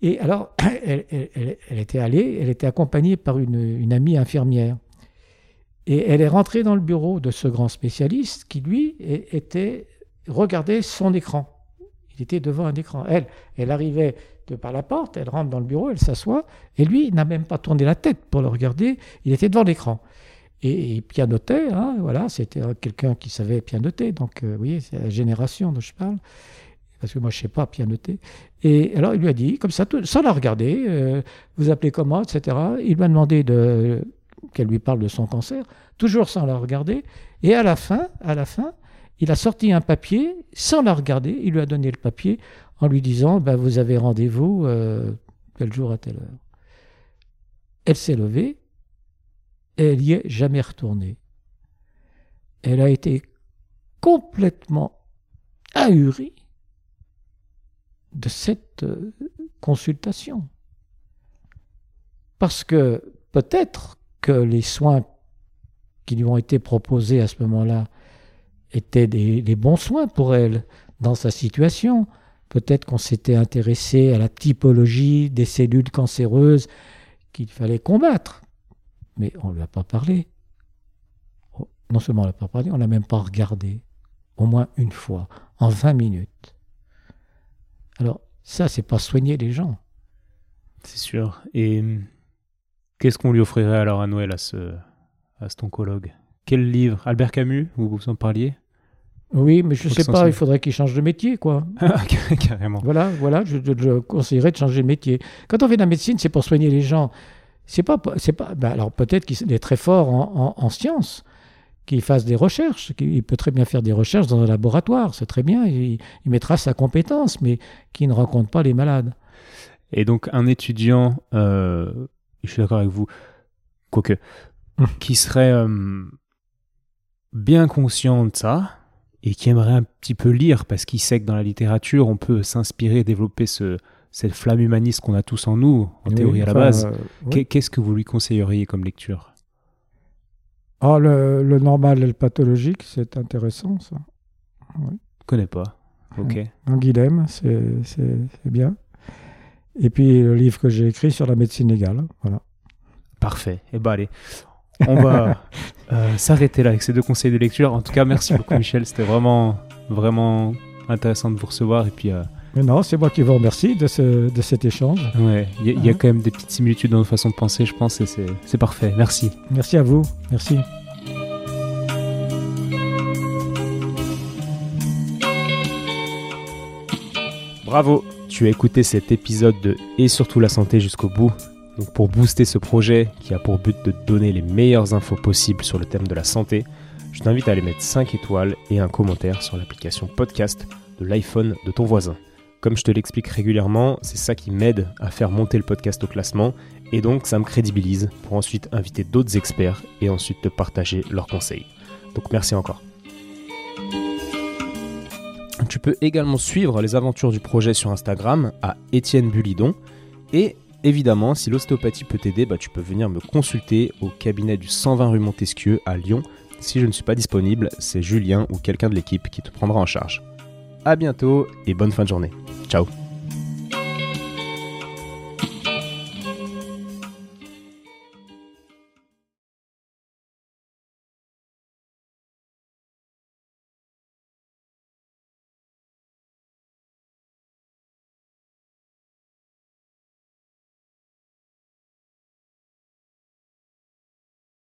Et alors, elle, était allée, elle était accompagnée par une, amie infirmière. Et elle est rentrée dans le bureau de ce grand spécialiste qui, lui, était regardait son écran. Il était devant un écran. Elle, elle arrivait de par la porte, elle rentre dans le bureau, elle s'assoit, et lui, il n'a même pas tourné la tête pour le regarder, il était devant l'écran et, pianotait. Hein, voilà, c'était quelqu'un qui savait pianoter. Donc, euh, vous voyez, c'est la génération dont je parle. Parce que moi, je ne sais pas pianoter. Et alors, il lui a dit, comme ça, sans la regarder, euh, vous appelez comment, etc. Il lui a demandé de, qu'elle lui parle de son cancer, toujours sans la regarder. Et à la fin, à la fin, il a sorti un papier sans la regarder. Il lui a donné le papier en lui disant, ben, vous avez rendez-vous euh, tel jour à telle heure. Elle s'est levée, elle n'y est jamais retournée. Elle a été complètement ahurie de cette euh, consultation. Parce que peut-être que les soins qui lui ont été proposés à ce moment-là étaient des, des, bons soins pour elle dans sa situation. Peut-être qu'on s'était intéressé à la typologie des cellules cancéreuses qu'il fallait combattre mais on ne lui a pas parlé. Non seulement on ne l'a pas parlé, on ne l'a même pas regardé, au moins une fois, en 20 minutes. Alors, ça, c'est pas soigner les gens. C'est sûr. Et qu'est-ce qu'on lui offrirait alors à Noël à ce, à cet oncologue? Quel livre? Albert Camus, vous vous en parliez? Oui, mais je ne sais pas, il faudrait qu'il change de métier, quoi. Carrément. Voilà, voilà, je, je, conseillerais de changer de métier. Quand on fait de la médecine, c'est pour soigner les gens. C'est pas, c'est pas. Ben alors peut-être qu'il est très fort en, en, sciences, qu'il fasse des recherches, qu'il peut très bien faire des recherches dans un laboratoire, c'est très bien, il, mettra sa compétence, mais qui ne rencontre pas les malades. Et donc un étudiant, euh, je suis d'accord avec vous, quoique, hum. qui serait euh, bien conscient de ça et qui aimerait un petit peu lire parce qu'il sait que dans la littérature on peut s'inspirer, développer ce, cette flamme humaniste qu'on a tous en nous, en théorie à la base. Euh, qu'est-ce que vous lui conseilleriez comme lecture? Ah, le, normal et le pathologique, c'est intéressant, ça. Ouais. Je connais pas. Ok. Guilhem, c'est bien. Et puis le livre que j'ai écrit sur la médecine légale. Voilà. Parfait. Et eh ben allez, on va euh, s'arrêter là avec ces deux conseils de lecture. En tout cas, merci beaucoup Michel. C'était vraiment, vraiment intéressant de vous recevoir. Et puis, euh, mais non, c'est moi qui vous remercie de, ce, de cet échange. Ouais, il y, a quand même des petites similitudes dans nos façons de penser, je pense, et c'est parfait. Merci. Merci à vous. Merci. Bravo, tu as écouté cet épisode de Et surtout la santé jusqu'au bout. Donc pour booster ce projet qui a pour but de donner les meilleures infos possibles sur le thème de la santé, je t'invite à aller mettre 5 étoiles et un commentaire sur l'application podcast de l'iPhone de ton voisin. Comme je te l'explique régulièrement, c'est ça qui m'aide à faire monter le podcast au classement et donc ça me crédibilise pour ensuite inviter d'autres experts et ensuite te partager leurs conseils. Donc merci encore. Tu peux également suivre les aventures du projet sur Instagram à Étienne Bulidon. Et évidemment, si l'ostéopathie peut t'aider, bah, tu peux venir me consulter au cabinet du 120 rue Montesquieu à Lyon. Si je ne suis pas disponible, c'est Julien ou quelqu'un de l'équipe qui te prendra en charge. A bientôt et bonne fin de journée. Ciao